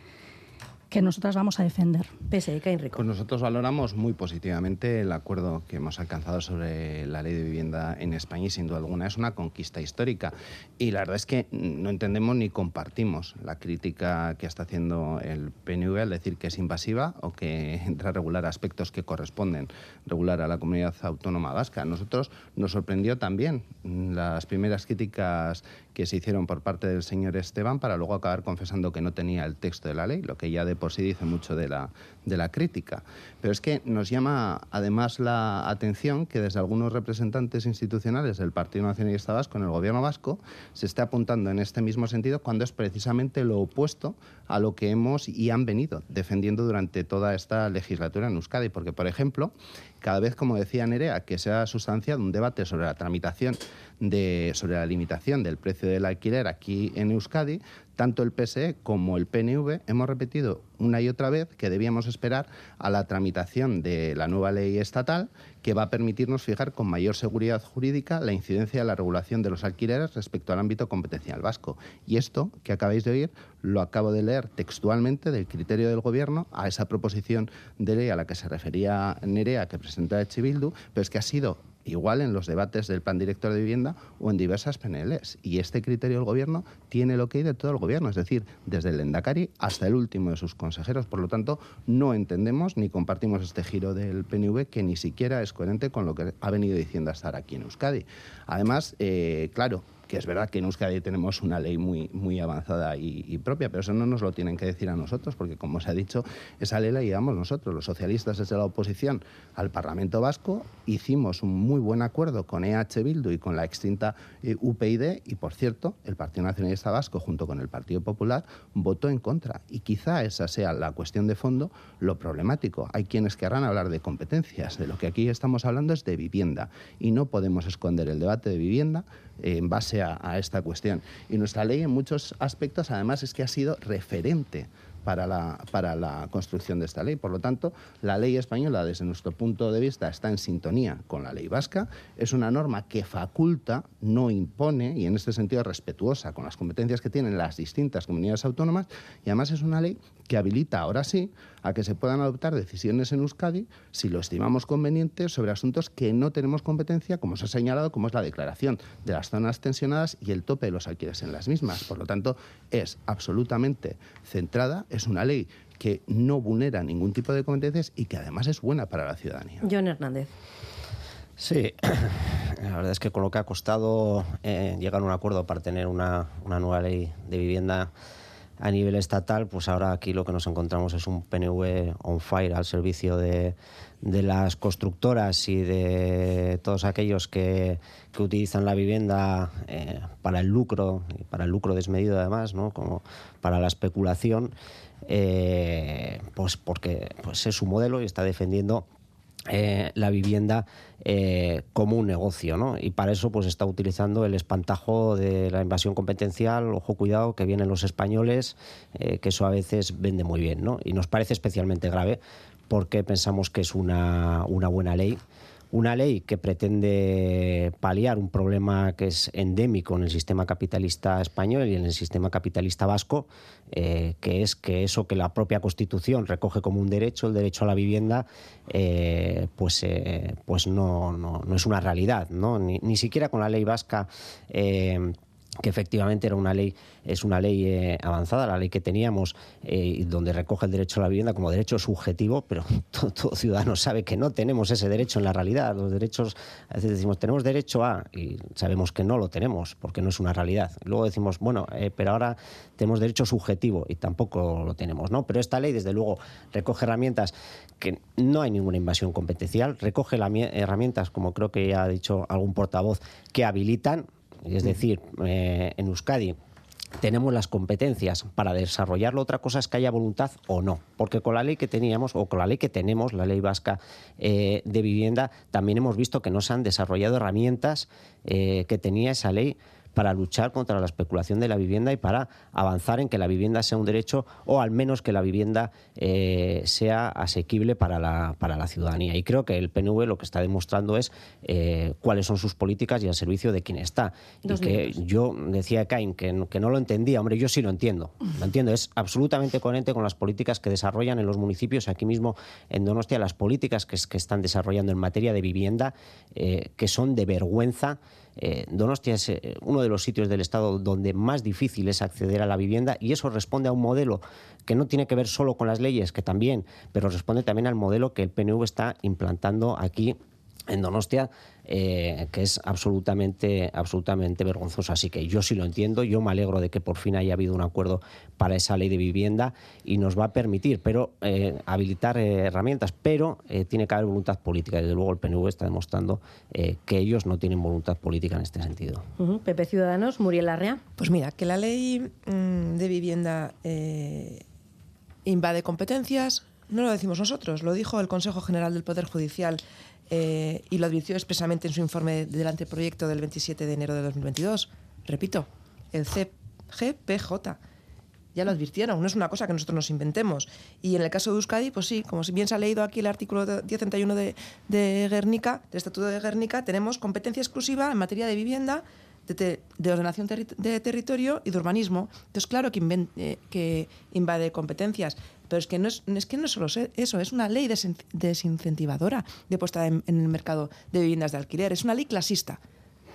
Speaker 14: que nosotras vamos a defender.
Speaker 1: Pese, Enrico.
Speaker 15: Pues nosotros valoramos muy positivamente el acuerdo que hemos alcanzado sobre la ley de vivienda en España y sin duda alguna es una conquista histórica. Y la verdad es que no entendemos ni compartimos la crítica que está haciendo el PNV al decir que es invasiva o que entra a regular aspectos que corresponden regular a la comunidad autónoma vasca. nosotros nos sorprendió también las primeras críticas que se hicieron por parte del señor Esteban para luego acabar confesando que no tenía el texto de la ley, lo que ya de por sí dice mucho de la, de la crítica. Pero es que nos llama además la atención que desde algunos representantes institucionales del Partido Nacionalista Vasco en el Gobierno vasco se esté apuntando en este mismo sentido cuando es precisamente lo opuesto a lo que hemos y han venido defendiendo durante toda esta legislatura en Euskadi. Porque, por ejemplo, cada vez, como decía Nerea, que se ha sustanciado un debate sobre la tramitación de, sobre la limitación del precio del alquiler aquí en Euskadi, tanto el PSE como el PNV hemos repetido una y otra vez que debíamos esperar a la tramitación de la nueva ley estatal que va a permitirnos fijar con mayor seguridad jurídica la incidencia de la regulación de los alquileres respecto al ámbito competencial vasco. Y esto que acabáis de oír lo acabo de leer textualmente del criterio del Gobierno a esa proposición de ley a la que se refería Nerea que presenta Echibildu, pero es que ha sido igual en los debates del plan director de vivienda o en diversas PNLs. Y este criterio del Gobierno tiene lo que hay de todo el Gobierno, es decir, desde el Endacari hasta el último de sus consejeros. Por lo tanto, no entendemos ni compartimos este giro del PNV que ni siquiera es coherente con lo que ha venido diciendo hasta ahora aquí en Euskadi. Además, eh, claro, es verdad que en Euskadi tenemos una ley muy, muy avanzada y, propia, pero eso no nos lo tienen que decir a nosotros, porque como se ha dicho, esa ley la llevamos nosotros, los socialistas desde la oposición al Parlamento Vasco, hicimos un muy buen acuerdo con EH Bildu y con la extinta eh, UPyD, y por cierto, el Partido Nacionalista Vasco, junto con el Partido Popular, votó en contra. Y quizá esa sea la cuestión de fondo, lo problemático. Hay quienes querrán hablar de competencias, de lo que aquí estamos hablando es de vivienda, y no podemos esconder el debate de vivienda en base a, esta cuestión. Y nuestra ley en muchos aspectos además es que ha sido referente para la, para la construcción de esta ley. Por lo tanto, la ley española, desde nuestro punto de vista, está en sintonía con la ley vasca. Es una norma que faculta, no impone, y en este sentido es respetuosa con las competencias que tienen las distintas comunidades autónomas. Y además es una ley que habilita ahora sí a que se puedan adoptar decisiones en Euskadi, si lo estimamos conveniente, sobre asuntos que no tenemos competencia, como se ha señalado, como es la declaración de las zonas tensionadas y el tope de los alquileres en las mismas. Por lo tanto, es absolutamente centrada, es una ley que no vulnera ningún tipo de competencias y que además es buena para la ciudadanía.
Speaker 1: John Hernández.
Speaker 16: Sí, la verdad es que con lo que ha costado eh, llegar a un acuerdo para tener una, una nueva ley de vivienda a nivel estatal, pues ahora aquí lo que nos encontramos es un PNV on fire al servicio de, de las constructoras y de todos aquellos que, que utilizan la vivienda eh, para el lucro, y para el lucro desmedido además, ¿no? como para la especulación, eh, pues porque pues es su modelo y está defendiendo eh, la vivienda eh, como un negocio, ¿no? Y para eso pues está utilizando el espantajo de la invasión competencial, ojo cuidado, que vienen los españoles, eh, que eso a veces vende muy bien, ¿no? Y nos parece especialmente grave porque pensamos que es una, una buena ley una ley que pretende paliar un problema que es endémico en el sistema capitalista español y en el sistema capitalista vasco, eh, que es que eso que la propia Constitución recoge como un derecho, el derecho a la vivienda, eh, pues, eh, pues no, no, no, es una realidad. ¿no? Ni, ni siquiera con la ley vasca que efectivamente era una ley es una ley eh, avanzada la ley que teníamos eh, donde recoge el derecho a la vivienda como derecho subjetivo pero todo, ciudadano sabe que no tenemos ese derecho en la realidad. Los derechos a veces decimos tenemos derecho a y sabemos que no lo tenemos porque no es una realidad. Luego decimos bueno eh, pero ahora tenemos derecho subjetivo y tampoco lo tenemos no pero esta ley desde luego recoge herramientas que no hay ninguna invasión competencial recoge herramientas como creo que ya ha dicho algún portavoz que habilitan es decir, eh, en Euskadi tenemos las competencias para desarrollarlo. Otra cosa es que haya voluntad o no. Porque con la ley que teníamos, o con la ley que tenemos, la ley vasca eh, de vivienda, también hemos visto que no se han desarrollado herramientas eh, que tenía esa ley para luchar contra la especulación de la vivienda y para avanzar en que la vivienda sea un derecho o al menos que la vivienda eh, sea asequible para la, para la ciudadanía. Y creo que el PNV lo que está demostrando es eh, cuáles son sus políticas y al servicio de quien está. y que yo decía Cain que, que no lo entendía. Hombre, yo sí lo entiendo. Lo entiendo. Es absolutamente coherente con las políticas que desarrollan en los municipios, aquí mismo en Donostia, las políticas que, que están desarrollando en materia de vivienda, eh, que son de vergüenza. Eh, Donostia es eh, uno de los sitios del Estado donde más difícil es acceder a la vivienda y eso responde a un modelo que no tiene que ver solo con las leyes, que también, pero responde también al modelo que el PNV está implantando aquí en Donostia, eh, que es absolutamente, absolutamente vergonzoso. Así que yo sí lo entiendo, yo me alegro de que por fin haya habido un acuerdo para esa ley de vivienda y nos va a permitir pero eh, habilitar eh, herramientas, pero tiene que haber voluntad política. Desde luego el PNV está demostrando que ellos no tienen voluntad política en este sentido.
Speaker 1: Pepe Ciudadanos, Muriel Larrea.
Speaker 17: Pues mira, que la ley mm, de vivienda invade competencias, no lo decimos nosotros, lo dijo el Consejo General del Poder Judicial eh, y lo advirtió expresamente en su informe del anteproyecto del 27 de enero de 2022. Repito, el CGPJ. Ya lo advirtieron, no es una cosa que nosotros nos inventemos. Y en el caso de Euskadi, pues sí, como bien se ha leído aquí el artículo 1031 de, de Guernica, del Estatuto de Guernica, tenemos competencia exclusiva en materia de vivienda, de, ordenación de territorio y de urbanismo. Entonces, claro que, eh, que invade competencias, pero es que no es, es, que no solo eso, es una ley desincentivadora de puesta en, el mercado de viviendas de alquiler, es una ley clasista.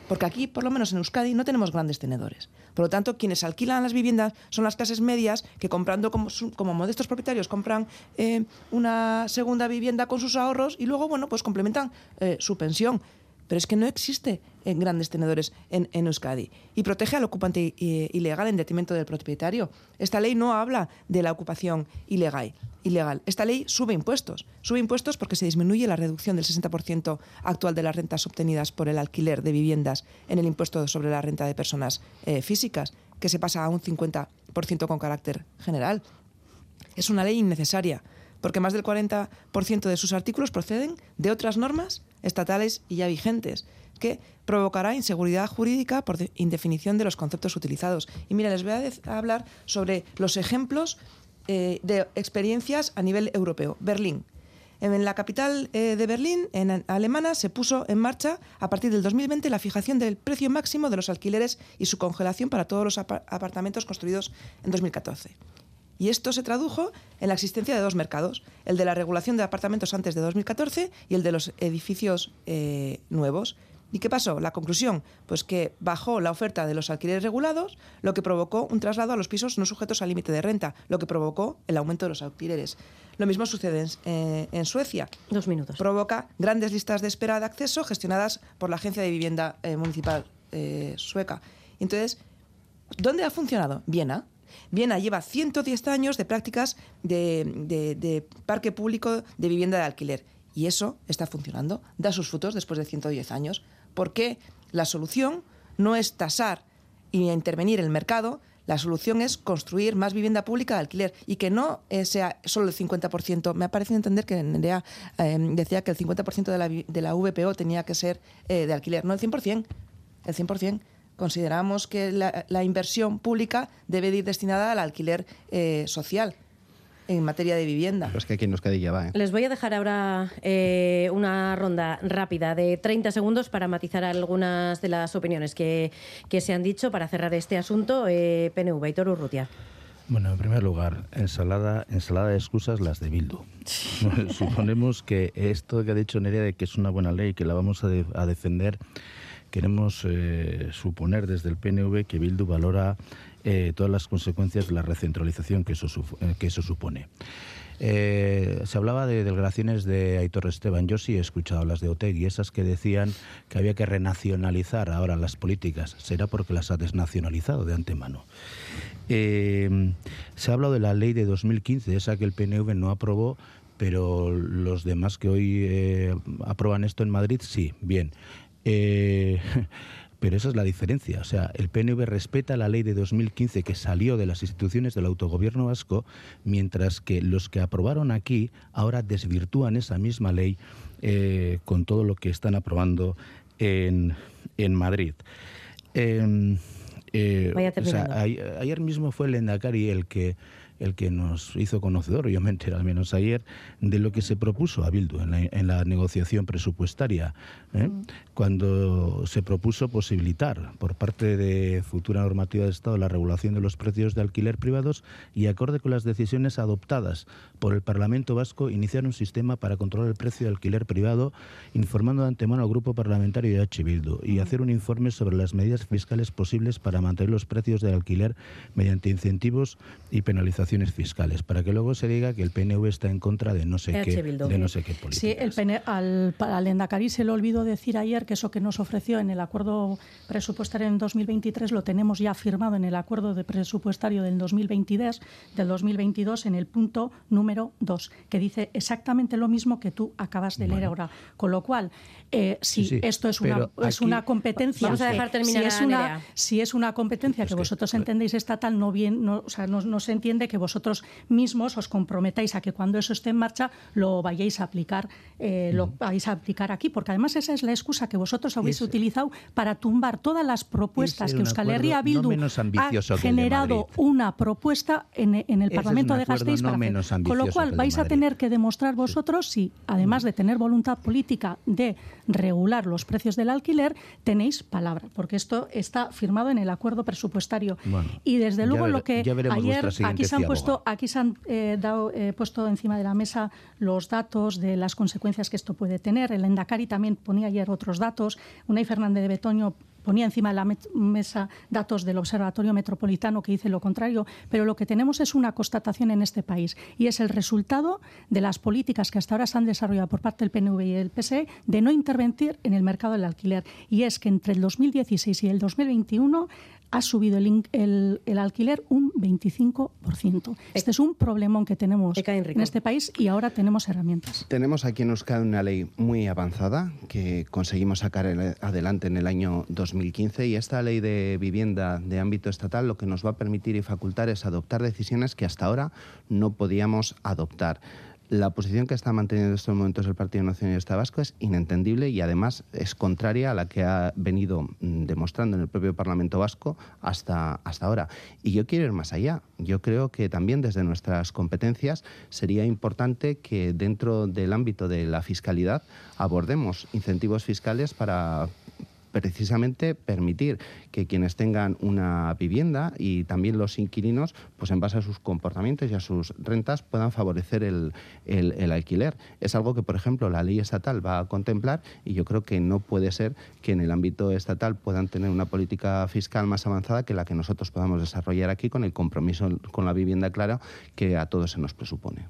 Speaker 17: Porque aquí, por lo menos en Euskadi, no tenemos grandes tenedores. Por lo tanto, quienes alquilan las viviendas son las clases medias que comprando como, como modestos propietarios compran eh, una segunda vivienda con sus ahorros y luego, bueno, pues complementan eh, su pensión pero es que no existe en grandes tenedores en, Euskadi y protege al ocupante ilegal en detrimento del propietario. Esta ley no habla de la ocupación ilegal. Ilegal. Esta ley sube impuestos. Sube impuestos porque se disminuye la reducción del 60% actual de las rentas obtenidas por el alquiler de viviendas en el impuesto sobre la renta de personas eh, físicas, que se pasa a un 50% con carácter general. Es una ley innecesaria porque más del 40% de sus artículos proceden de otras normas estatales y ya vigentes, que provocará inseguridad jurídica por indefinición de los conceptos utilizados. Y mira, les voy a hablar sobre los ejemplos eh, de experiencias a nivel europeo. Berlín. En la capital eh, de Berlín, en alemana, se puso en marcha a partir del 2020 la fijación del precio máximo de los alquileres y su congelación para todos los apartamentos construidos en 2014. Y esto se tradujo en la existencia de dos mercados, el de la regulación de apartamentos antes de 2014 y el de los edificios eh, nuevos. ¿Y qué pasó? La conclusión, pues que bajó la oferta de los alquileres regulados, lo que provocó un traslado a los pisos no sujetos al límite de renta, lo que provocó el aumento de los alquileres. Lo mismo sucede en, eh, Suecia.
Speaker 1: Dos minutos.
Speaker 17: Provoca grandes listas de espera de acceso gestionadas por la Agencia de Vivienda eh, Municipal sueca. Entonces, ¿dónde ha funcionado? Viena. Viena lleva 110 años de prácticas de, parque público de vivienda de alquiler. Y eso está funcionando, da sus frutos después de 110 años, porque la solución no es tasar y intervenir en el mercado, la solución es construir más vivienda pública de alquiler. Y que no eh, sea solo el 50%. Me ha parecido entender que Nerea eh, decía que el 50% de la, de la VPO tenía que ser eh, de alquiler, no el 100%, el 100% consideramos que la, inversión pública debe ir destinada al alquiler eh, social en materia de vivienda.
Speaker 15: es que aquí nos ya va. ¿eh?
Speaker 1: Les voy a dejar ahora eh, una ronda rápida de 30 segundos para matizar algunas de las opiniones que, se han dicho para cerrar este asunto. PNV, y Urrutia.
Speaker 13: Bueno, en primer lugar, ensalada, ensalada de excusas las de Bildu. Suponemos que esto que ha dicho Nerea de que es una buena ley, que la vamos a defender queremos eh, suponer desde el PNV que Bildu valora eh, todas las consecuencias de la recentralización que eso, eh, supone. se hablaba de delegaciones de Aitor Esteban. Yo sí he escuchado las de Otegui, esas que decían que había que renacionalizar ahora las políticas. Será porque las ha desnacionalizado de antemano. se ha hablado de la ley de 2015, esa que el PNV no aprobó, pero los demás que hoy aprueban esto en Madrid, sí, bien. Eh, pero esa es la diferencia. O sea, el PNV respeta la ley de 2015 que salió de las instituciones del autogobierno vasco, mientras que los que aprobaron aquí ahora desvirtúan esa misma ley eh, con todo lo que están aprobando en, en Madrid. Em, eh, ayer mismo fue el Endacari el que el que nos hizo conocedor, yo me enteré al menos ayer, de lo que se propuso a Bildu en la, negociación presupuestaria, ¿eh? mm. cuando se propuso posibilitar por parte de futura normativa de Estado la regulación de los precios de alquiler privados y acorde con las decisiones adoptadas por el Parlamento Vasco, iniciar un sistema para controlar el precio de alquiler privado, informando de antemano al grupo parlamentario de H. Bildu y hacer un informe sobre las medidas fiscales posibles para mantener los precios del alquiler mediante incentivos y penalizaciones fiscales, para que luego se diga que el PNV está en contra de no sé, qué, de no sé qué políticas.
Speaker 14: Sí, el PN, al, al Endacari se le olvidó decir ayer que eso que nos ofreció en el acuerdo presupuestario en 2023 lo tenemos ya firmado en el acuerdo de presupuestario del 2022, del 2022 en el punto número 2, que dice exactamente lo mismo que tú acabas de leer ahora. Con lo cual, eh, si esto es una, es una competencia...
Speaker 1: Vamos a dejar terminar
Speaker 14: si es una, si es una competencia que vosotros entendéis estatal, no, bien, no, o sea, no, no se entiende que vosotros mismos os comprometáis a que cuando eso esté en marcha lo vayáis a aplicar, eh, lo vais a aplicar aquí, porque además esa es la excusa que vosotros habéis utilizado para tumbar todas las propuestas que Euskal Herria Bildu ha generado una propuesta en, en el
Speaker 13: Ese
Speaker 14: Parlamento de Gasteiz
Speaker 13: no
Speaker 14: para
Speaker 13: menos
Speaker 14: lo cual vais a tener que demostrar vosotros si, además de tener voluntad política de regular los precios del alquiler, tenéis palabra, porque esto está firmado en el acuerdo presupuestario.
Speaker 13: Bueno,
Speaker 14: y desde luego
Speaker 13: vere-
Speaker 14: lo que ayer aquí se han puesto, aquí se han eh, dado, eh, puesto encima de la mesa los datos de las consecuencias que esto puede tener. El Endacari también ponía ayer otros datos. Unai Fernández de Betoño ponía encima de la mesa datos del Observatorio Metropolitano que dice lo contrario, pero lo que tenemos es una constatación en este país y es el resultado de las políticas que hasta ahora se han desarrollado por parte del PNV y el PSE de no intervenir en el mercado del alquiler. Y es que entre el 2016 y el 2021 ha subido el, in- el- el alquiler un 25%. Este es un problemón que tenemos en este país y ahora tenemos herramientas.
Speaker 15: Tenemos aquí en Euskadi una ley muy avanzada que conseguimos sacar el- adelante en el año 2015 y esta ley de vivienda de ámbito estatal lo que nos va a permitir y facultar es adoptar decisiones que hasta ahora no podíamos adoptar. La posición que está manteniendo en estos momentos el Partido Nacionalista Vasco es inentendible y además es contraria a la que ha venido mm, demostrando en el propio Parlamento Vasco hasta, hasta ahora. Y yo quiero ir más allá. Yo creo que también desde nuestras competencias sería importante que dentro del ámbito de la fiscalidad abordemos incentivos fiscales para precisamente permitir que quienes tengan una vivienda y también los inquilinos, pues en base a sus comportamientos y a sus rentas, puedan favorecer el, el- el alquiler. Es algo que, por ejemplo, la ley estatal va a contemplar y yo creo que no puede ser que en el ámbito estatal puedan tener una política fiscal más avanzada que la que nosotros podamos desarrollar aquí con el compromiso con la vivienda clara que a todos se nos presupone.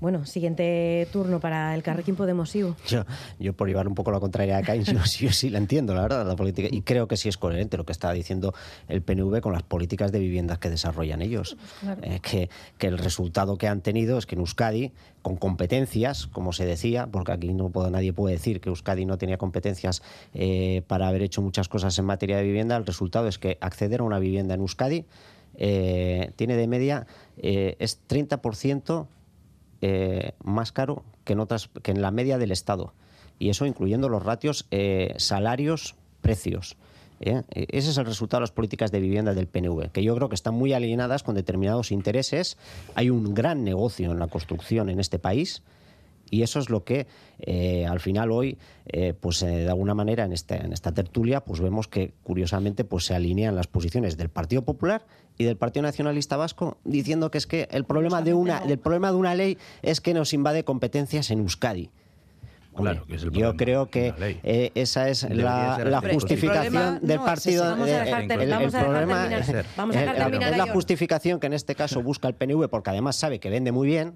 Speaker 1: Bueno, siguiente turno para el Carrequín Podemos Iu.
Speaker 16: Yo, yo por llevar un poco la contraria acá, yo, yo sí la entiendo, la verdad, la política. Y creo que sí es coherente lo que está diciendo el PNV con las políticas de viviendas que desarrollan ellos.
Speaker 14: Claro.
Speaker 16: Eh, que, que el resultado que han tenido es que en Euskadi, con competencias, como se decía, porque aquí no puedo, nadie puede decir que Euskadi no tenía competencias eh, para haber hecho muchas cosas en materia de vivienda, el resultado es que acceder a una vivienda en Euskadi eh, tiene de media, eh, es 30% eh, más caro que en, otras, que en la media del Estado. Y eso incluyendo los ratios eh, salarios-precios. ¿eh? E- Ese es el resultado de las políticas de vivienda del PNV, que yo creo que están muy alineadas con determinados intereses. Hay un gran negocio en la construcción en este país. Y eso es lo que al final hoy, pues de alguna manera en, en esta tertulia, pues vemos que curiosamente pues se alinean las posiciones del Partido Popular y del Partido Nacionalista Vasco, diciendo que es que el problema de una, el problema de una ley es que nos invade competencias en Euskadi.
Speaker 13: Claro, que es el
Speaker 16: Yo creo que eh, esa es
Speaker 13: Debería
Speaker 16: la, la justificación
Speaker 13: problema
Speaker 16: del partido. el-
Speaker 13: ter-
Speaker 16: el
Speaker 13: vamos a dejar
Speaker 16: problema-
Speaker 13: terminar.
Speaker 1: Vamos a dejar
Speaker 16: el-
Speaker 1: terminar
Speaker 16: es la justificación que en este caso busca el PNV, porque además sabe que vende muy bien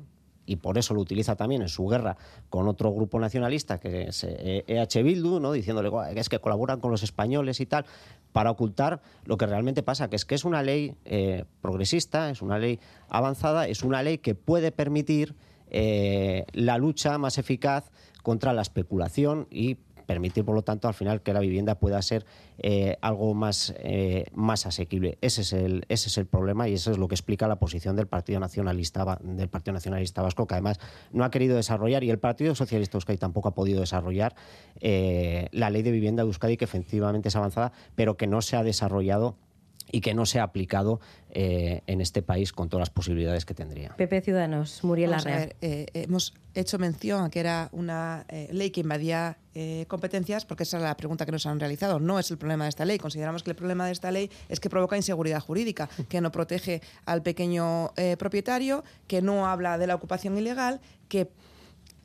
Speaker 16: y por eso lo utiliza también en su guerra con otro grupo nacionalista que es eh, EH Bildu, ¿no? diciéndole "Guau, que es que colaboran con los españoles y tal, para ocultar lo que realmente pasa, que es que es una ley eh, progresista, es una ley avanzada, es una ley que puede permitir eh, la lucha más eficaz contra la especulación y permitir, por lo tanto, al final que la vivienda pueda ser eh, algo más, eh, más asequible. Ese es, el, ese es el problema y eso es lo que explica la posición del Partido Nacionalista del Partido Nacionalista Vasco, que además no ha querido desarrollar y el Partido Socialista Euskadi tampoco ha podido desarrollar eh, la ley de vivienda de Euskadi, que efectivamente es avanzada, pero que no se ha desarrollado y que no se ha aplicado eh, en este país con todas las posibilidades que tendría.
Speaker 1: PP Ciudadanos, Muriel
Speaker 17: Vamos a
Speaker 1: Larrea.
Speaker 17: ver, eh, hemos hecho mención a que era una eh, ley que invadía eh, competencias, porque esa es la pregunta que nos han realizado. No es el problema de esta ley. Consideramos que el problema de esta ley es que provoca inseguridad jurídica, que no protege al pequeño eh, propietario, que no habla de la ocupación ilegal, que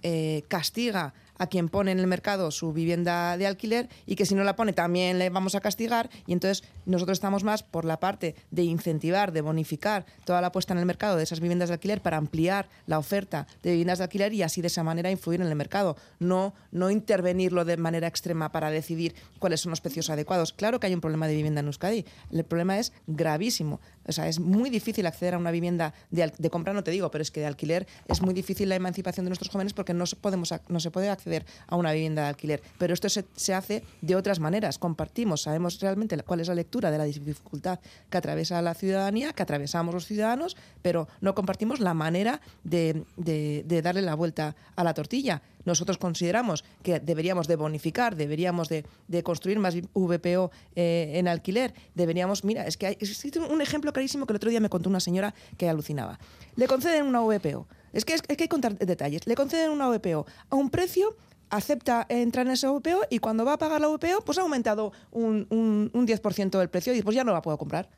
Speaker 17: eh, castiga a quien pone en el mercado su vivienda de alquiler y que si no la pone también le vamos a castigar y entonces nosotros estamos más por la parte de incentivar, de bonificar toda la puesta en el mercado de esas viviendas de alquiler para ampliar la oferta de viviendas de alquiler y así de esa manera influir en el mercado, no, no intervenirlo de manera extrema para decidir cuáles son los precios adecuados. Claro que hay un problema de vivienda en Euskadi, el problema es gravísimo. O sea, es muy difícil acceder a una vivienda de, de compra, no te digo, pero es que de alquiler es muy difícil la emancipación de nuestros jóvenes porque no se, podemos, no se puede acceder a una vivienda de alquiler. Pero esto se, se hace de otras maneras. Compartimos, sabemos realmente cuál es la lectura de la dificultad que atraviesa la ciudadanía, que atravesamos los ciudadanos, pero no compartimos la manera de- de darle la vuelta a la tortilla. Nosotros consideramos que deberíamos de bonificar, deberíamos de, construir más VPO eh, en alquiler, deberíamos, mira, es que hay, existe un ejemplo clarísimo que el otro día me contó una señora que alucinaba. Le conceden una VPO, es que, es, que hay que contar detalles, le conceden una VPO a un precio acepta entrar en esa VPO y cuando va a pagar la VPO, pues ha aumentado un, un, un 10% del precio y pues ya no la puedo comprar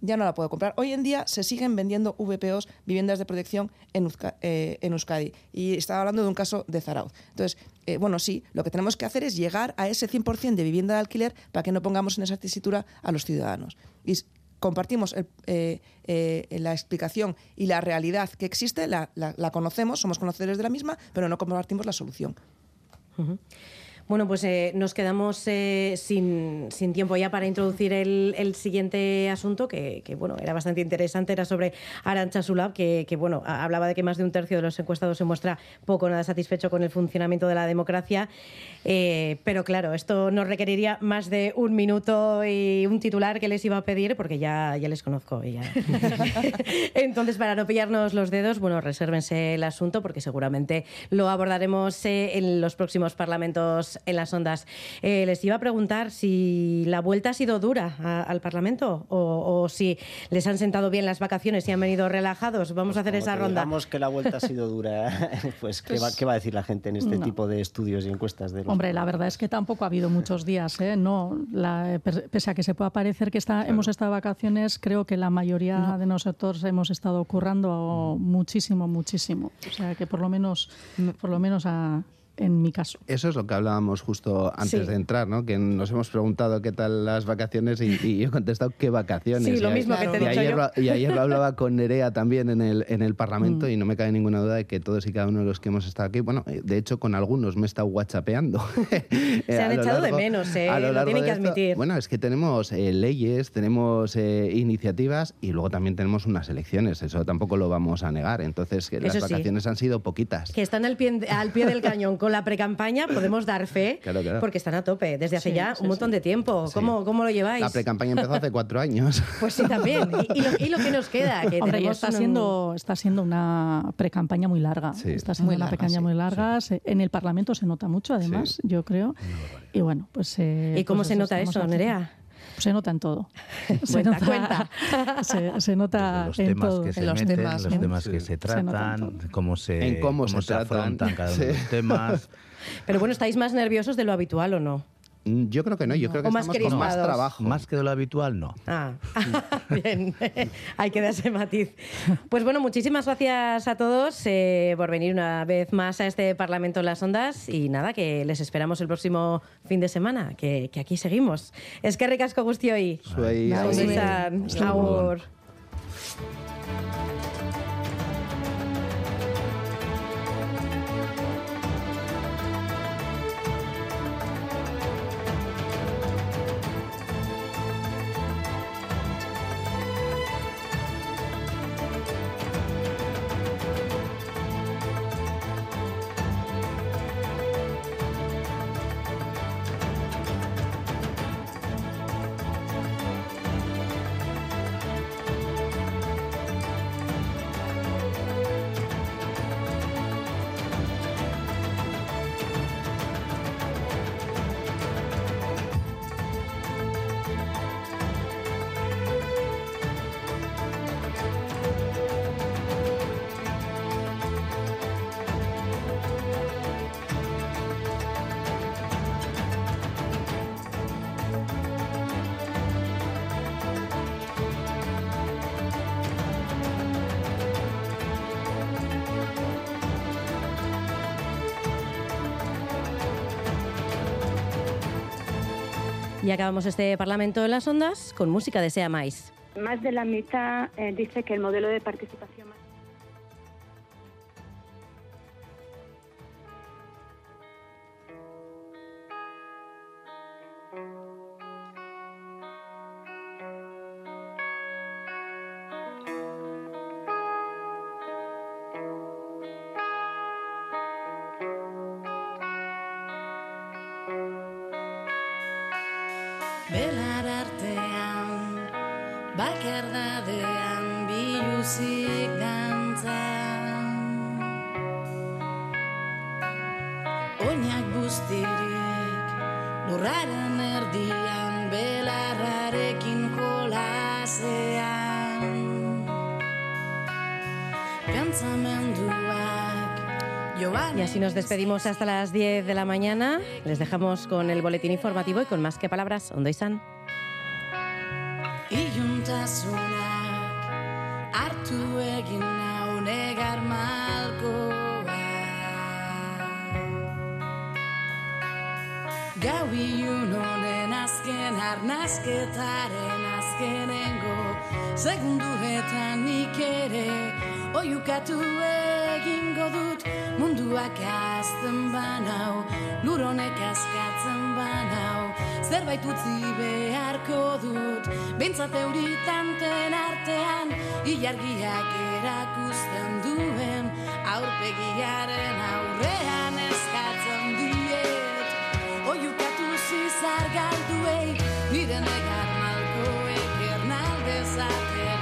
Speaker 17: ya no la puedo comprar. Hoy en día se siguen vendiendo VPOs, viviendas de protección, en, eh, en Euskadi. Y estaba hablando de un caso de Zarauz. Entonces, eh, bueno, sí, lo que tenemos que hacer es llegar a ese 100% de vivienda de alquiler para que no pongamos en esa tesitura a los ciudadanos. Y compartimos eh, la explicación y la realidad que existe, la, la- conocemos, somos conocedores de la misma, pero no compartimos la solución.
Speaker 1: Bueno, pues eh, nos quedamos eh, sin, sin tiempo ya para introducir el, el siguiente asunto, que, que, bueno, era bastante interesante, era sobre Arancha Sulab, que, que, bueno, hablaba de que más de un tercio de los encuestados se muestra poco o nada satisfecho con el funcionamiento de la democracia. Eh, pero claro, esto nos requeriría más de un minuto y un titular que les iba a pedir, porque ya, ya les conozco. y ya. Entonces, para no pillarnos los dedos, bueno, resérvense el asunto porque seguramente lo abordaremos eh, en los próximos parlamentos en las ondas. Eh, les iba a preguntar si la vuelta ha sido dura a- al Parlamento o, o si les han sentado bien las vacaciones y han venido relajados. Vamos a hacer
Speaker 16: Como
Speaker 1: esa ronda.
Speaker 16: Digamos que la vuelta ha sido dura, pues, ¿qué,
Speaker 14: Pues-
Speaker 16: va, qué va a decir la gente en este
Speaker 14: No.
Speaker 16: tipo de estudios y encuestas? De los
Speaker 14: Hombre, la verdad es que tampoco ha habido muchos días, ¿eh? No, la- pese a que se pueda parecer que está, hemos estado de vacaciones, creo que la mayoría de nosotros hemos estado currando muchísimo, muchísimo. O sea que por lo menos, por lo menos a- en mi caso.
Speaker 15: Eso es lo que hablábamos justo antes
Speaker 14: Sí.
Speaker 15: de entrar, ¿no? Que nos hemos preguntado qué tal las vacaciones y, y yo he contestado qué vacaciones.
Speaker 1: Sí, lo
Speaker 15: Y
Speaker 1: mismo que te he
Speaker 15: y
Speaker 1: dicho
Speaker 15: ayer
Speaker 1: yo.
Speaker 15: Lo, y ayer lo hablaba con Nerea también en el, en el Parlamento
Speaker 1: Mm.
Speaker 15: y no me cabe ninguna duda de que todos y cada uno de los que hemos estado aquí, bueno, eh, de hecho con algunos me he estado whatsappeando.
Speaker 1: Se han echado de menos, ¿eh?
Speaker 15: lo
Speaker 1: tienen que
Speaker 15: esto.
Speaker 1: admitir.
Speaker 15: Bueno, es que tenemos eh, leyes, tenemos eh, iniciativas y luego también tenemos unas elecciones, eso tampoco lo vamos a negar. Entonces, que las
Speaker 1: sí.
Speaker 15: vacaciones han sido poquitas.
Speaker 1: Que están al pie, al pie del cañón con la precampaña, podemos dar fe,
Speaker 15: Claro, claro.
Speaker 1: porque están a tope desde hace
Speaker 15: Sí,
Speaker 1: ya
Speaker 15: sí,
Speaker 1: un montón de tiempo. ¿Cómo, ¿Cómo lo lleváis?
Speaker 15: La precampaña empezó hace cuatro años.
Speaker 1: Pues sí, también. Y, y lo, y lo que nos queda, que
Speaker 14: Hombre, está
Speaker 1: un-
Speaker 14: siendo, está siendo una pre-campaña muy larga.
Speaker 15: Sí.
Speaker 14: Está siendo
Speaker 1: Muy
Speaker 14: una pre-campaña
Speaker 1: sí,
Speaker 14: muy larga. Se- En el Parlamento se nota mucho, además, yo creo. Y bueno, pues. eh,
Speaker 1: ¿Y cómo
Speaker 14: pues
Speaker 1: se nota eso. Nerea?
Speaker 14: Se nota en todo. se nota,
Speaker 1: cuenta.
Speaker 14: Se, se nota
Speaker 13: los
Speaker 14: en
Speaker 13: temas
Speaker 14: todo.
Speaker 13: que se meten, los temas que se tratan, cómo se,
Speaker 15: En cómo se tratan.
Speaker 13: afrontan cada uno de los temas.
Speaker 1: Pero bueno, ¿estáis más nerviosos de lo habitual o no?
Speaker 15: Mm, Yo creo que no, yo creo que
Speaker 1: O más
Speaker 15: estamos con más trabajo.
Speaker 13: Más que de lo habitual, no.
Speaker 1: Ah, bien, hay que dar ese matiz. Pues bueno, muchísimas gracias a todos eh, por venir una vez más a este Parlamento en las Ondas y nada, que les esperamos el próximo fin de semana, que, que aquí seguimos. Es que ricasco guztioi. Agur Y acabamos este Parlamento en las Ondas con música de Sea Mais.
Speaker 18: Más de la mitad eh, dice que el modelo de participación
Speaker 1: despedimos hasta las 10 de la mañana. Les dejamos con el boletín informativo y con más que palabras. Ondo
Speaker 19: negar malkoa Gau ilun honen azken arnazketaren azkenengo Segunduetan nik ere oiukatu egingo dut munduak azten banau lur honek azkatzen banau. Zerbait utzi beharko dut bentsat euritanten artean ilargiak erakusten duen aurpegiaren aurrean eskatzen diet. Oiukatu zizar galduei nire negar malkoek ernaldezatea